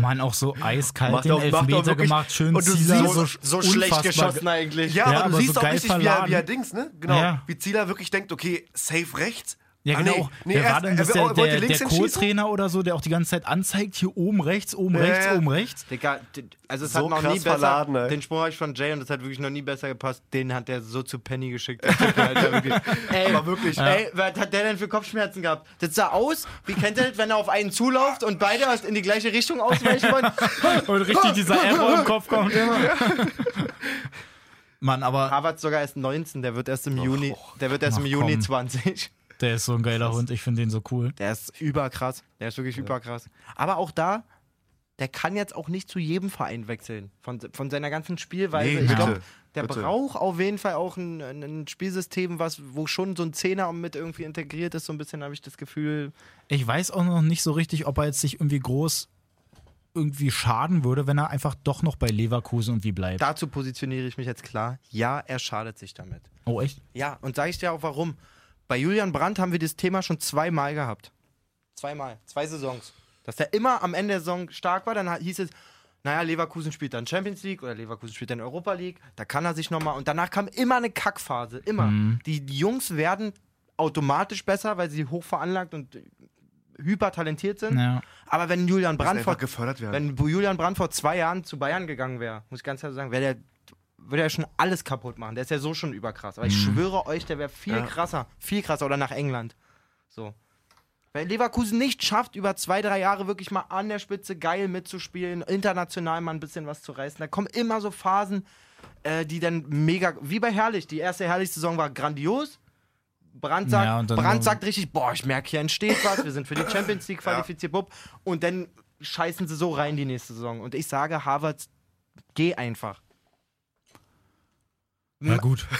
Mann, auch so eiskalt Macht den auch- Elfmeter gemacht, schön und du Zieler, siehst, so, unfassbar- eigentlich. Ja, Ja, aber du aber siehst so auch richtig, wie er, wie er Dings, ne? Genau. Ja. Wie Zieler wirklich denkt, okay, safe rechts. Ja, Ah, genau. nee, nee, Wer war erst- denn das? er Der, der, der? Co-Trainer oder so, der auch die ganze Zeit anzeigt, hier oben rechts, oben Ja, rechts, ja. oben rechts. Digga, also es So hat noch nie besser. verladen, ey. den Spruch habe ich von Jay und das hat wirklich noch nie besser gepasst. Den hat der so zu Penny geschickt. Alter, wirklich. Ey, Aber wirklich. Ey, was hat der denn für Kopfschmerzen gehabt? Das sah aus, wie kennt ihr das, wenn er auf einen zulauft und beide erst in die gleiche Richtung ausweichen wollen? Und richtig dieser Error im Kopf kommt immer. Mann, aber Harvard sogar erst 19, der wird erst im Juni, der wird erst im Juni komm. 20. der ist so ein geiler Hund, ich finde den so cool. Der ist überkrass. Der ist wirklich überkrass. Aber auch da, der kann jetzt auch nicht zu jedem Verein wechseln. Von, von seiner ganzen Spielweise. Nee, ich glaube, der bitte. braucht auf jeden Fall auch ein, ein ein Spielsystem, was, wo schon so ein Zehner mit irgendwie integriert ist. So ein bisschen habe ich das Gefühl. Ich weiß auch noch nicht so richtig, ob er jetzt sich irgendwie groß irgendwie schaden würde, wenn er einfach doch noch bei Leverkusen irgendwie bleibt. Dazu positioniere ich mich jetzt klar. Ja, er schadet sich damit. Oh, echt? Ja, und sage ich dir auch warum. Bei Julian Brandt haben wir das Thema schon zweimal gehabt. Zweimal, zwei Saisons. Dass der immer am Ende der Saison stark war, dann hieß es, naja, Leverkusen spielt dann Champions League oder Leverkusen spielt dann Europa League, da kann er sich nochmal. Und danach kam immer eine Kackphase, immer. Die, die Jungs werden automatisch besser, weil sie hoch veranlagt und hypertalentiert sind. Ja. Aber wenn Julian Brandt vor, gefördert werden. wenn Julian Brandt vor zwei Jahren zu Bayern gegangen wäre, muss ich ganz ehrlich sagen, wäre der würde er schon alles kaputt machen. Der ist ja so schon überkrass. Aber ich schwöre euch, der wäre viel Ja. krasser. Viel krasser. Oder nach England. So. Weil Leverkusen nicht schafft, über zwei, drei Jahre wirklich mal an der Spitze geil mitzuspielen, international mal ein bisschen was zu reißen. Da kommen immer so Phasen, äh, die dann mega, wie bei Herrlich. Die erste Herrlich-Saison war grandios. Brand sagt, Ja, Brandt sagt richtig, boah, ich merke, hier entsteht was, wir sind für die Champions League qualifiziert, bub. Und dann scheißen sie so rein die nächste Saison. Und ich sage, Harvard, geh einfach. Na gut.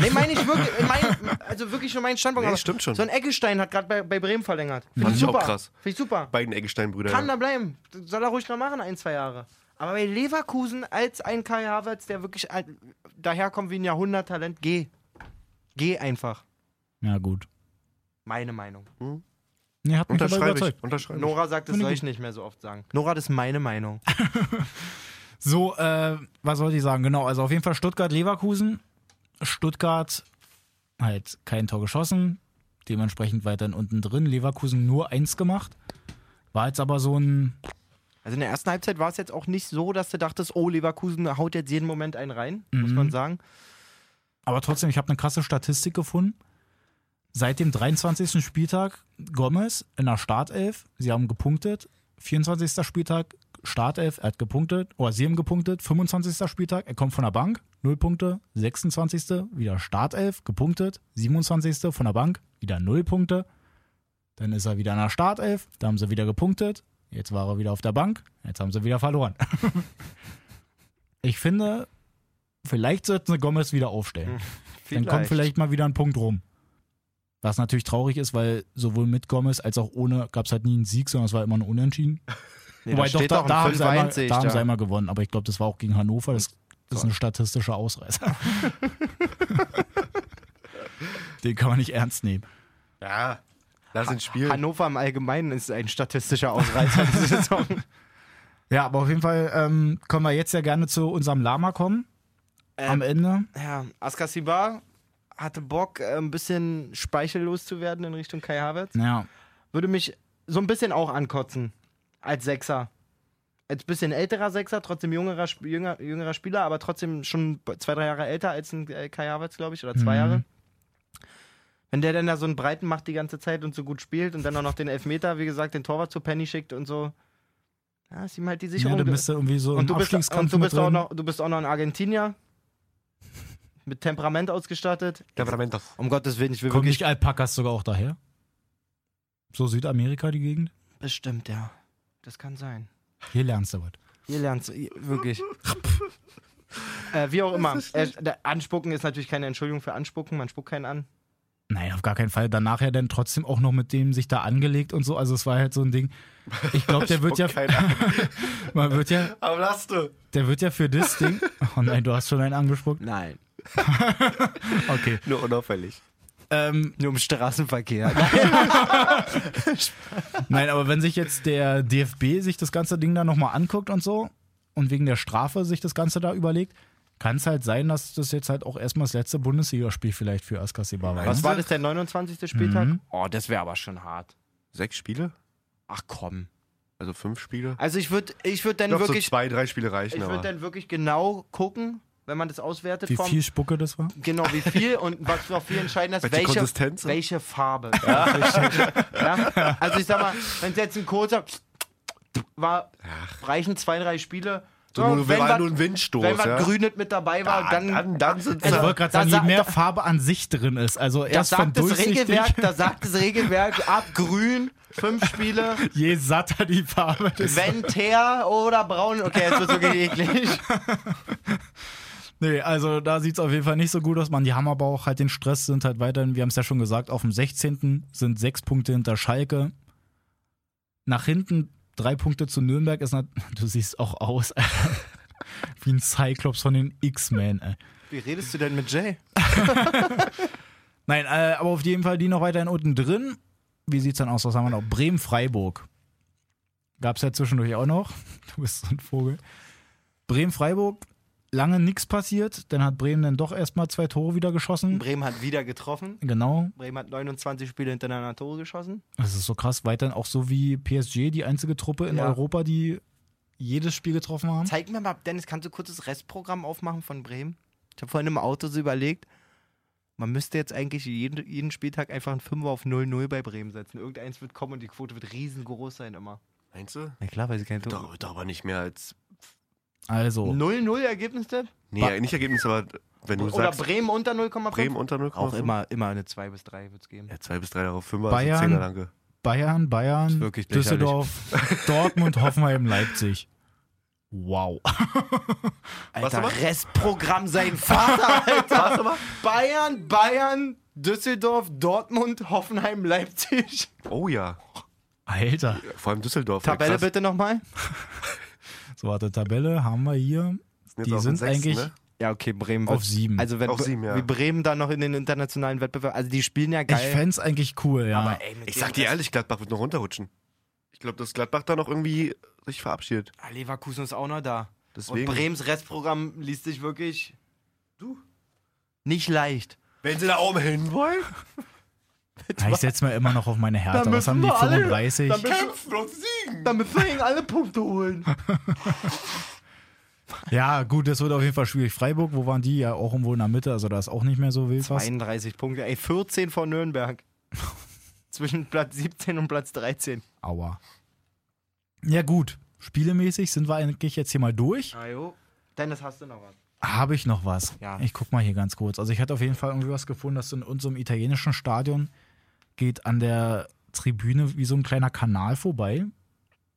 Nee, meine ich wirklich, mein, also wirklich nur mein Standpunkt. Nee, aber stimmt schon. So ein Eggestein hat gerade bei, bei Bremen verlängert. Find Fand ich auch super. krass. Finde ich super. Beiden Eggestein-Brüder. Kann ja. da bleiben. Soll er ruhig noch machen, ein, zwei Jahre. Aber bei Leverkusen als ein Kai Havertz, der wirklich daherkommt wie ein Jahrhunderttalent, geh. Geh einfach. Ja, gut. Meine Meinung. Nee, hat mich Unterschreibe ich. Unterschreibe ich. Nora sagt, das Finde soll ich ich nicht mehr so oft sagen. Nora, das ist meine Meinung. So, äh, was wollte ich sagen? Genau, also auf jeden Fall Stuttgart-Leverkusen. Stuttgart halt kein Tor geschossen, dementsprechend weiterhin unten drin. Leverkusen nur eins gemacht. War jetzt aber so ein, Also in der ersten Halbzeit war es jetzt auch nicht so, dass du dachtest, oh, Leverkusen haut jetzt jeden Moment einen rein, muss man sagen. aber trotzdem, ich habe eine krasse Statistik gefunden. Seit dem 23. Spieltag Gomez in der Startelf, sie haben gepunktet. 24. Spieltag Startelf, er hat gepunktet, oder sie haben gepunktet. 25. Spieltag, er kommt von der Bank, 0 Punkte. 26. wieder Startelf, gepunktet. 27. von der Bank, wieder 0 Punkte. Dann ist er wieder in der Startelf, da haben sie wieder gepunktet. Jetzt war er wieder auf der Bank, jetzt haben sie wieder verloren. ich finde, vielleicht sollten sie Gomez wieder aufstellen. Dann kommt vielleicht mal wieder ein Punkt rum. Was natürlich traurig ist, weil sowohl mit Gomez als auch ohne gab es halt nie einen Sieg, sondern es war immer ein Unentschieden. Nee, Wobei da doch, steht da, doch da, ein haben sie einmal, 5-1 da haben sie einmal gewonnen, aber ich glaube, das war auch gegen Hannover. Das, das ist eine statistische Ausreißer. Den kann man nicht ernst nehmen. Ja, lass ihn spielen. Hannover im Allgemeinen ist ein statistischer Ausreißer diese Saison. Ja, aber auf jeden Fall ähm, können wir jetzt ja gerne zu unserem Lama kommen. Am Ende. Ja, Askasibar hatte Bock, äh, ein bisschen speichellos zu werden in Richtung Kai Havertz. Ja, Würde mich so ein bisschen auch ankotzen. Als Sechser. Als bisschen älterer Sechser, trotzdem jüngerer, jünger, jüngerer Spieler, aber trotzdem schon zwei, drei Jahre älter als ein äh, Kai Havertz, glaube ich, oder zwei Mhm. Jahre. Wenn der dann da so einen Breiten macht die ganze Zeit und so gut spielt und dann auch noch den Elfmeter, wie gesagt, den Torwart zu Penny schickt und so. Ja, ist ihm halt die ja Sicherung. du bist ja irgendwie so und du bist, und du mit bist, auch noch, du bist auch noch ein Argentinier. Mit Temperament ausgestattet. Temperamentos. Um Gottes Willen, ich will Kommen wirklich. nicht Alpakas sogar auch daher? So Südamerika, die Gegend? Bestimmt, ja. Das kann sein. Hier lernst du was. Ihr lernt wirklich. äh, wie auch immer. Äh, der Anspucken ist natürlich keine Entschuldigung für Anspucken. Man spuckt keinen an. Nein, auf gar keinen Fall. Danach ja dann trotzdem auch noch mit dem sich da angelegt und so. Also es war halt so ein Ding. Ich glaube, der wird ja, man wird ja, Aber lass du. der wird ja für das Ding. Oh nein, du hast schon einen angespuckt. Nein. Okay. Nur unauffällig. Ähm, Nur im Straßenverkehr. nein, aber wenn sich jetzt der DFB sich das ganze Ding da nochmal anguckt und so und wegen der Strafe sich das Ganze da überlegt, kann es halt sein, dass das jetzt halt auch erstmal das letzte Bundesligaspiel vielleicht für Askasibar war. Was war das, der 29. Spieltag? Mhm. Oh, das wäre aber schon hart. Sechs Spiele? Ach komm. Also fünf Spiele? Also ich würde ich würd dann Ich glaube, so wirklich. zwei, drei Spiele reichen ich würde dann wirklich genau gucken, wenn man das auswertet. Wie vom- viel Spucke das war? Genau, wie viel und was noch viel entscheidender ist, Welche welche, welche Farbe. Ja? Also ich sag mal, wenn es jetzt ein kurzer war, reichen zwei, drei Spiele. so nur, wenn war nur ein Windstoß. wenn was ja? Grünes mit dabei war, dann, dann, dann sind Ich Also, wollte gerade da sagen, je mehr da- Farbe an sich drin ist. Also erst von sagt das Regelwerk, da sagt das Regelwerk ab grün, fünf Spiele, je satter die Farbe ist. wenn teer oder braun. Okay, jetzt wird wirklich eklig. Nee, also da sieht es auf jeden Fall nicht so gut aus. Man, die haben aber auch halt den Stress, sind halt weiterhin, wir haben es ja schon gesagt, auf dem 16. sind sechs Punkte hinter Schalke. Nach hinten drei Punkte zu Nürnberg ist, du siehst auch aus, wie ein Cyclops von den X-Men, ey. Wie redest du denn mit Jay? Nein, äh, aber auf jeden Fall die noch weiterhin unten drin. Wie sieht's dann aus? Was haben wir noch? Bremen-Freiburg. Gab's ja zwischendurch auch noch. Du bist so ein Vogel. Bremen-Freiburg, lange nichts passiert. Dann hat Bremen dann doch erstmal zwei Tore wieder geschossen. Bremen hat wieder getroffen. Genau. Bremen hat 29 Spiele hintereinander Tore geschossen. Das ist so krass. Weiterhin auch so wie PSG, die einzige Truppe in Ja. Europa, die jedes Spiel getroffen haben. Zeig mir mal, Dennis, kannst du kurz das Restprogramm aufmachen von Bremen? Ich habe vorhin im Auto so überlegt, man müsste jetzt eigentlich jeden, jeden Spieltag einfach ein 5 auf 0-0 bei Bremen setzen. Irgendeins wird kommen und die Quote wird riesengroß sein immer. Meinst du? Na klar, weil sie kein Doch, wird aber nicht mehr als. Also, 0-0 Ergebnistipp? Nee, nicht Ergebnis, aber wenn du Oder sagst. Bremen unter 0,5? Bremen unter 0,5. Auch immer, immer eine 2 bis 3 wird es geben. Ja, zwei bis drei darauf, fünfer, Bayern. also zehner danke. Bayern, Bayern, wirklich. Düsseldorf, Dortmund, Hoffenheim, Leipzig. Wow. Alter? Restprogramm sein Vater, Alter. Mal. Bayern, Bayern, Düsseldorf, Dortmund, Hoffenheim, Leipzig. Oh ja. Alter. Vor allem Düsseldorf. Tabelle krass. bitte nochmal. So, warte, Tabelle haben wir hier. Sind Die sind sechsten, eigentlich Ne? Ja, okay, Bremen wird. auf sieben. Also wenn Auf sieben, ja. wie Bremen dann noch in den internationalen Wettbewerb, also die spielen ja ich geil. fänd's eigentlich cool, ja. aber ey, mit Ich sag dir ehrlich, Gladbach wird noch runterrutschen. Ich glaube, dass Gladbach da noch irgendwie sich verabschiedet. Ah, Leverkusen ist auch noch da. Deswegen. Und Brems Restprogramm liest sich wirklich. Du? Nicht leicht. Wenn sie da oben hin wollen, ja, ich setze mir immer noch auf meine Härte. Was haben die müssen wir alle- 35? dann müssen- kämpfen und siegen. Damit wir ihn alle Punkte holen. Ja, gut, das wird auf jeden Fall schwierig. Freiburg, wo waren die? Ja, auch irgendwo in der Mitte, also da ist auch nicht mehr so wild was. 32 Punkte, ey, 14 von Nürnberg. Zwischen Platz 17 und Platz 13. Aua. Ja, gut. Spielemäßig sind wir eigentlich jetzt hier mal durch. Ajo. Dennis, hast du noch was? Habe ich noch was? Ja. Ich guck mal hier ganz kurz. Also ich hatte auf jeden Fall irgendwie was gefunden, dass in unserem italienischen Stadion geht an der Tribüne wie so ein kleiner Kanal vorbei,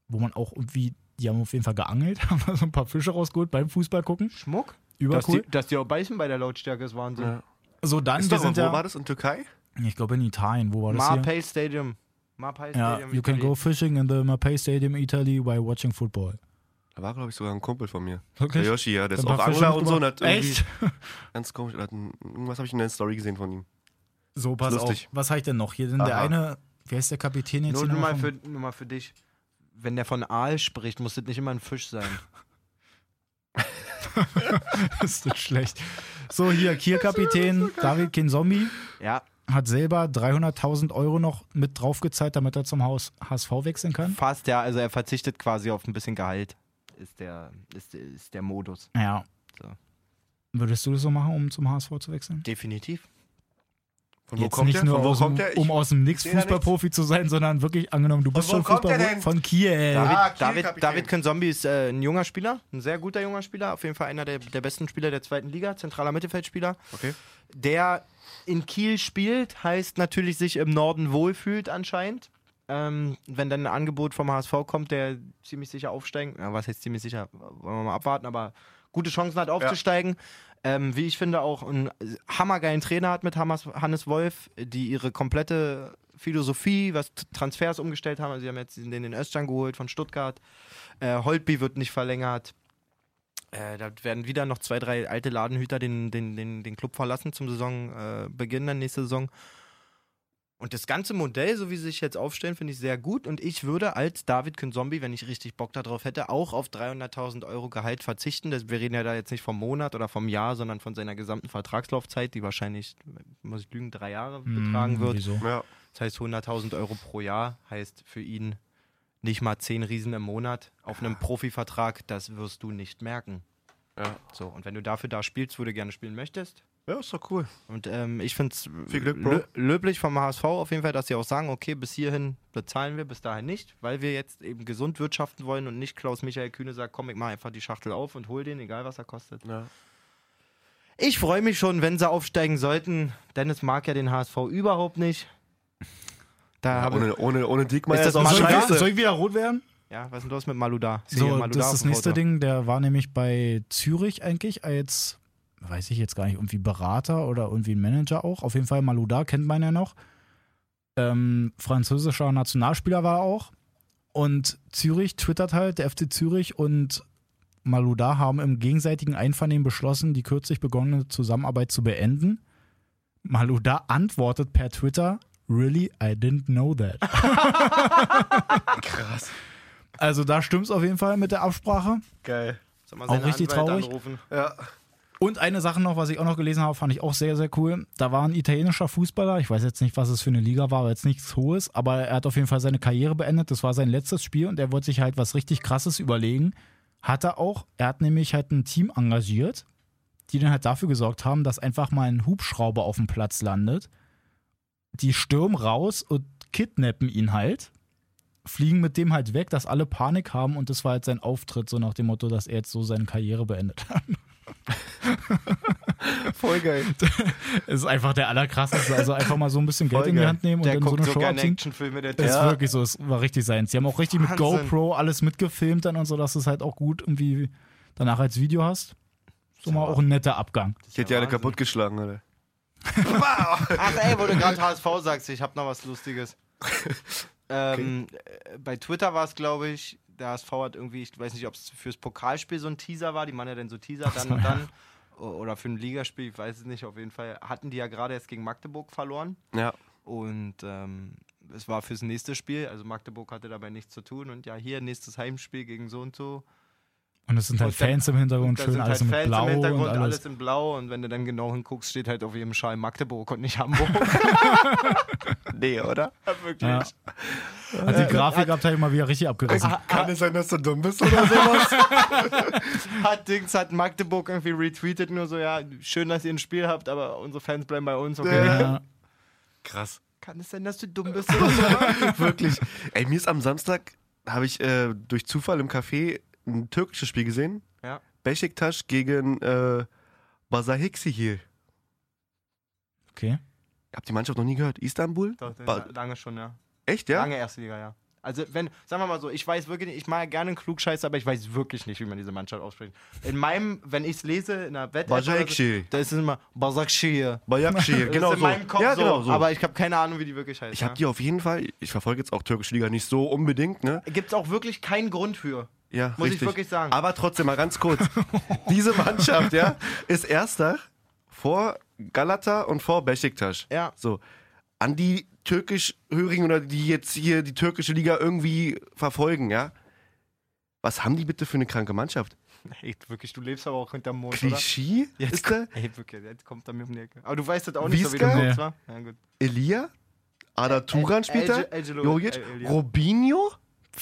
wo man auch irgendwie, die haben auf jeden Fall geangelt, haben da so ein paar Fische rausgeholt beim Fußball gucken. Schmuck? Dass Übercool. die, dass die auch beißen bei der Lautstärke ist Wahnsinn. Ja. So, dann, Ist wir sind wo ja, war das? In Türkei? ich glaube in Italien, wo war das hier? Marpay Stadium. Marpay Ja, Stadium. you can Italy. go fishing in the Marpay Stadium, Italy, while watching football. Da war, glaube ich, sogar ein Kumpel von mir. Wirklich? Der Yoshi, ja. Der ist auch Angler und so. Und hat mitgebracht? irgendwie Echt? Ganz komisch. Hat ein, irgendwas habe ich in der Story gesehen von ihm. So, pass Lustig. auf. Was habe ich denn noch? Hier sind der Aha. eine, wie heißt der Kapitän jetzt Nur, hier nur, mal für, nur mal für dich. Wenn der von Aal spricht, muss das nicht immer ein Fisch sein. ist das schlecht. So, hier, Kiel-Kapitän David Kinzombie Ja, hat selber 300.000 Euro noch mit draufgezahlt, damit er zum Haus HSV wechseln kann. fast, ja. Also er verzichtet quasi auf ein bisschen Gehalt. Ist der, ist, ist der Modus. Ja. So. Würdest du das so machen, um zum HSV zu wechseln? Definitiv. Von wo Jetzt kommt nicht der? nur aus kommt dem, um aus dem Nix Fußballprofi zu sein, sondern wirklich angenommen, du bist schon kommt der Fußball denn? von Kiel. David, Ah, Kiel, David. David Könzombie ist äh, ein junger Spieler, ein sehr guter junger Spieler, auf jeden Fall einer der, der besten Spieler der zweiten Liga, zentraler Mittelfeldspieler. Okay. Der in Kiel spielt, heißt natürlich sich im Norden wohlfühlt anscheinend. Ähm, wenn dann ein Angebot vom HSV kommt, der ziemlich sicher aufsteigen, ja, was heißt ziemlich sicher, wollen wir mal abwarten, aber gute Chancen hat aufzusteigen. Ähm, wie ich finde, auch einen hammergeilen Trainer hat mit Hannes Wolf, die ihre komplette Philosophie, was Transfers umgestellt haben. Also sie haben jetzt den, den Özcan geholt von Stuttgart. Äh, Holtby wird nicht verlängert. Äh, da werden wieder noch zwei, drei alte Ladenhüter den, den, den, den Club verlassen zum Saisonbeginn, äh, Beginn dann nächste Saison. Und das ganze Modell, so wie sie sich jetzt aufstellen, finde ich sehr gut. Und ich würde als David Künzombie, wenn ich richtig Bock darauf hätte, auch auf 300.000 Euro Gehalt verzichten. Das, wir reden ja da jetzt nicht vom Monat oder vom Jahr, sondern von seiner gesamten Vertragslaufzeit, die wahrscheinlich, muss ich lügen, drei Jahre betragen Hm, wird. Wieso? Ja. Das heißt 100.000 Euro pro Jahr, heißt für ihn nicht mal 10 Riesen im Monat auf einem Profivertrag, das wirst du nicht merken. Ja. So, und wenn du dafür da spielst, wo du gerne spielen möchtest, ja, ist doch cool. und ähm, ich finde es löblich vom HSV auf jeden Fall, dass sie auch sagen, okay, bis hierhin bezahlen wir, bis dahin nicht, weil wir jetzt eben gesund wirtschaften wollen und nicht Klaus-Michael Kühne sagt, komm, ich mach einfach die Schachtel auf und hol den, egal was er kostet. Ja. Ich freue mich schon, wenn sie aufsteigen sollten. Dennis mag ja den HSV überhaupt nicht. Da habe ohne, ohne, ohne Diekmeyer Ist das auch Soll ich, soll ich wieder rot werden? Ja, was ist denn los mit Maluda? So, Maluda das ist das nächste. Ding. Der war nämlich bei Zürich eigentlich als, weiß ich jetzt gar nicht, irgendwie Berater oder irgendwie ein Manager auch. Auf jeden Fall Malouda kennt man ja noch. Ähm, französischer Nationalspieler war er auch. Und Zürich twittert halt, der FC Zürich und Malouda haben im gegenseitigen Einvernehmen beschlossen, die kürzlich begonnene Zusammenarbeit zu beenden. Malouda antwortet per Twitter, Really, I didn't know that. Krass. Also da stimmt's auf jeden Fall mit der Absprache. Geil. Soll mal Auch richtig Anwälte traurig. Anrufen? Ja. Und eine Sache noch, was ich auch noch gelesen habe, fand ich auch sehr, sehr cool. Da war ein italienischer Fußballer, ich weiß jetzt nicht, was es für eine Liga war, aber jetzt nichts Hohes, aber er hat auf jeden Fall seine Karriere beendet. Das war sein letztes Spiel und er wollte sich halt was richtig Krasses überlegen. Hat er auch. Er hat nämlich halt ein Team engagiert, die dann halt dafür gesorgt haben, dass einfach mal ein Hubschrauber auf dem Platz landet. Die stürmen raus und kidnappen ihn halt. Fliegen mit dem halt weg, dass alle Panik haben und das war halt sein Auftritt, so nach dem Motto, dass er jetzt so seine Karriere beendet hat. Voll geil. Es ist einfach der allerkrasseste. Also einfach mal so ein bisschen Geld Voll in die geil. Hand nehmen und Der dann so eine so Show abziehen. Der Das ist wirklich so, es war richtig seins. Die haben auch richtig mit Wahnsinn. GoPro alles mitgefilmt dann und so, dass du es halt auch gut irgendwie danach als Video hast. So mal auch ein netter Abgang. Ich hätte ja alle kaputtgeschlagen, Alter. Ach ey, wo du gerade HSV sagst, ich habe noch was Lustiges. ähm, äh, Bei Twitter war es, glaube ich, der HSV hat irgendwie, ich weiß nicht, ob es fürs Pokalspiel so ein Teaser war, die machen ja dann so Teaser, dann so, und ja. dann. O- Oder für ein Ligaspiel, ich weiß es nicht, auf jeden Fall. Hatten die ja gerade jetzt gegen Magdeburg verloren. Ja. Und ähm, es war fürs nächste Spiel. Also Magdeburg hatte dabei nichts zu tun. Und ja, hier nächstes Heimspiel gegen so und so. Und es sind halt Und dann- Fans im Hintergrund, schön sind alles halt mit Fans Blau im Hintergrund, und alles. alles in Blau. Und wenn du dann genau hinguckst, steht halt auf jedem Schal Magdeburg und nicht Hamburg. nee, oder? Wirklich. Ja. Hat die Grafikabteilung mal wieder richtig abgerissen. Kann es sein, dass du dumm bist oder sowas? Hat Dings, hat Magdeburg irgendwie retweetet, nur so, ja, schön, dass ihr ein Spiel habt, aber unsere Fans bleiben bei uns, okay? Ja. Krass. Kann es sein, dass du dumm bist oder so? Wirklich. Ey, mir ist am Samstag, habe ich äh, durch Zufall im Café ein türkisches Spiel gesehen. ja. Beşiktaş gegen äh, Basahixihir. Okay. Habt die Mannschaft noch nie gehört? Istanbul? Doch, Ba- lange schon, ja. Echt, ja? Lange erste Liga, ja. Also, wenn, sagen wir mal so, ich weiß wirklich nicht, ich mache gerne einen Klugscheiß, aber ich weiß wirklich nicht, wie man diese Mannschaft ausspricht. In meinem, wenn ich es lese, in der Wette, Başakşehir. da ist es immer Basakşehir. Başakşehir, genau das ist in so. meinem Kopf ja, so, genau so. aber ich habe keine Ahnung, wie die wirklich heißt. ich habe die auf jeden Fall, ich verfolge jetzt auch türkische Liga nicht so unbedingt, ne? Gibt es auch wirklich keinen Grund für. Ja, Muss ich richtig. wirklich sagen. Aber trotzdem mal ganz kurz. Diese Mannschaft, ja, ist Erster vor Galata und vor Beşiktaş. Ja. So. An die türkisch-Hörigen oder die jetzt hier die türkische Liga irgendwie verfolgen, ja. Was haben die bitte für eine kranke Mannschaft? Ey, wirklich, du lebst aber auch hinterm Mond, oder? Klischee? Jetzt, Ist da? ey, wirklich, jetzt kommt er mir um die Ecke. Aber du weißt das auch nicht so, wie du Wiska? guckst, Nee. wa? Ja, gut. Elia? Ada Turan El- Jojic? Robinho?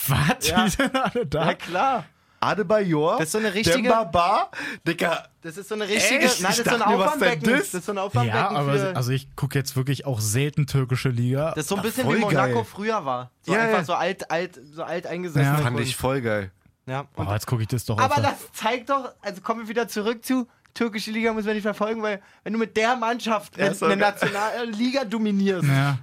Was? Ja. Die sind alle da? Ja, klar. Adebayor? Das ist so eine richtige- Dembaba? Digga, Das ist so eine richtige. Echt? Nein, das Ich ist so ein Auffangbecken. das? Ist so ein Auffangbecken Ja, aber für. also ich gucke jetzt wirklich auch selten türkische Liga. das ist so ein bisschen wie Monaco geil. früher war. So Ja, einfach ja. so alt, alt, so alt eingesessen. Ja. fand ich voll geil. Ja. Und, Oh, jetzt gucke ich das doch aber auf. das zeigt doch, also kommen wir wieder zurück zu türkische Liga müssen wir nicht verfolgen, weil wenn du mit der Mannschaft Ja, eine. Nationalliga dominierst, ja.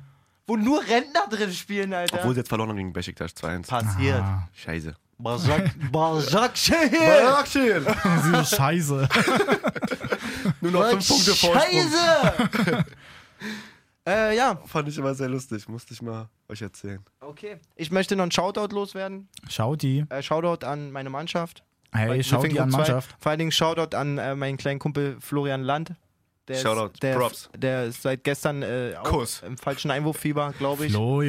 wo nur Rentner drin spielen, Alter. Obwohl sie jetzt verloren haben gegen Beşiktaş 2-1. passiert. Ah, Scheiße. Barzak, Barzak, Barakschin. diese Scheiße. Nur noch fünf Punkte Vorsprung. Scheiße! äh, ja, Fand ich immer sehr lustig. Musste ich mal euch erzählen. okay. Ich möchte noch einen Shoutout loswerden. Schaut die. Äh, Shoutout an meine Mannschaft. Hey, Weil schaut die an gut zwei. Mannschaft. Vor allen Dingen Shoutout an äh, meinen kleinen Kumpel Florian Land. Der Shoutout, ist, der, Props. Der ist seit gestern äh, auch Kuss. im falschen Einwurffieber, glaube ich. Flo.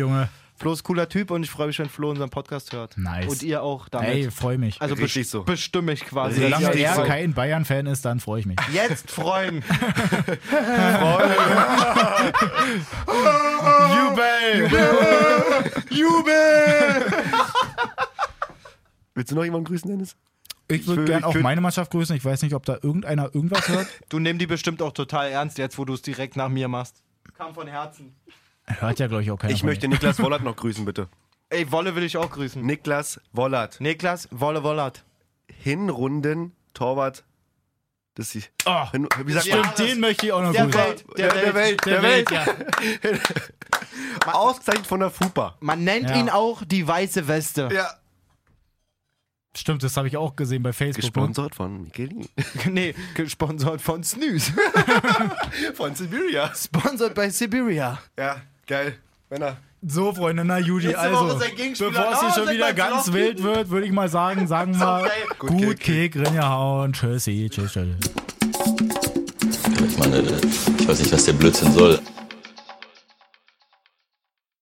Flo, ist cooler Typ und ich freue mich, wenn Flo unseren Podcast hört. Nice. Und ihr auch damit. Ey, freu mich. also best so. bestimme ich quasi. Solange richtig er so. kein Bayern-Fan ist, dann freue ich mich. Jetzt freuen. Jubel! Jubel! Willst du noch jemanden grüßen, Dennis? Ich würde gerne auch meine Mannschaft grüßen. Ich weiß nicht, ob da irgendeiner irgendwas hört. Du nimm die bestimmt auch total ernst, jetzt wo du es direkt nach mir machst. Kam von Herzen. Hört ja, glaube ich, auch keiner. Ich von möchte Niklas Wollert noch grüßen, bitte. Ey, Wolle will ich auch grüßen. Niklas Wollert. Niklas, Wolle Wollert. Hinrunden Torwart. Das ist Oh, Hin, wie sagt Ja. man? Stimmt, den möchte ich auch noch Der grüßen. Welt, der, Der Welt. Welt. Der Welt. ja. Ausgezeichnet von der FUPA. Man nennt Ja. ihn auch die weiße Weste. Ja. Stimmt, das habe ich auch gesehen bei Facebook. ne? Gesponsert von Mikelin. nee, gesponsert von Snooze. Von Siberia. Sponsored by Siberia. Ja, geil. Männer. So, Freunde, na Judy, also, bevor es hier schon wieder ganz Flocken. wild wird, würde ich mal sagen, sagen wir okay. Gut gut Kick. Kick, reingehauen, tschüssi, tschüss, tschüss. Ich meine, ich weiß nicht, was der Blödsinn soll.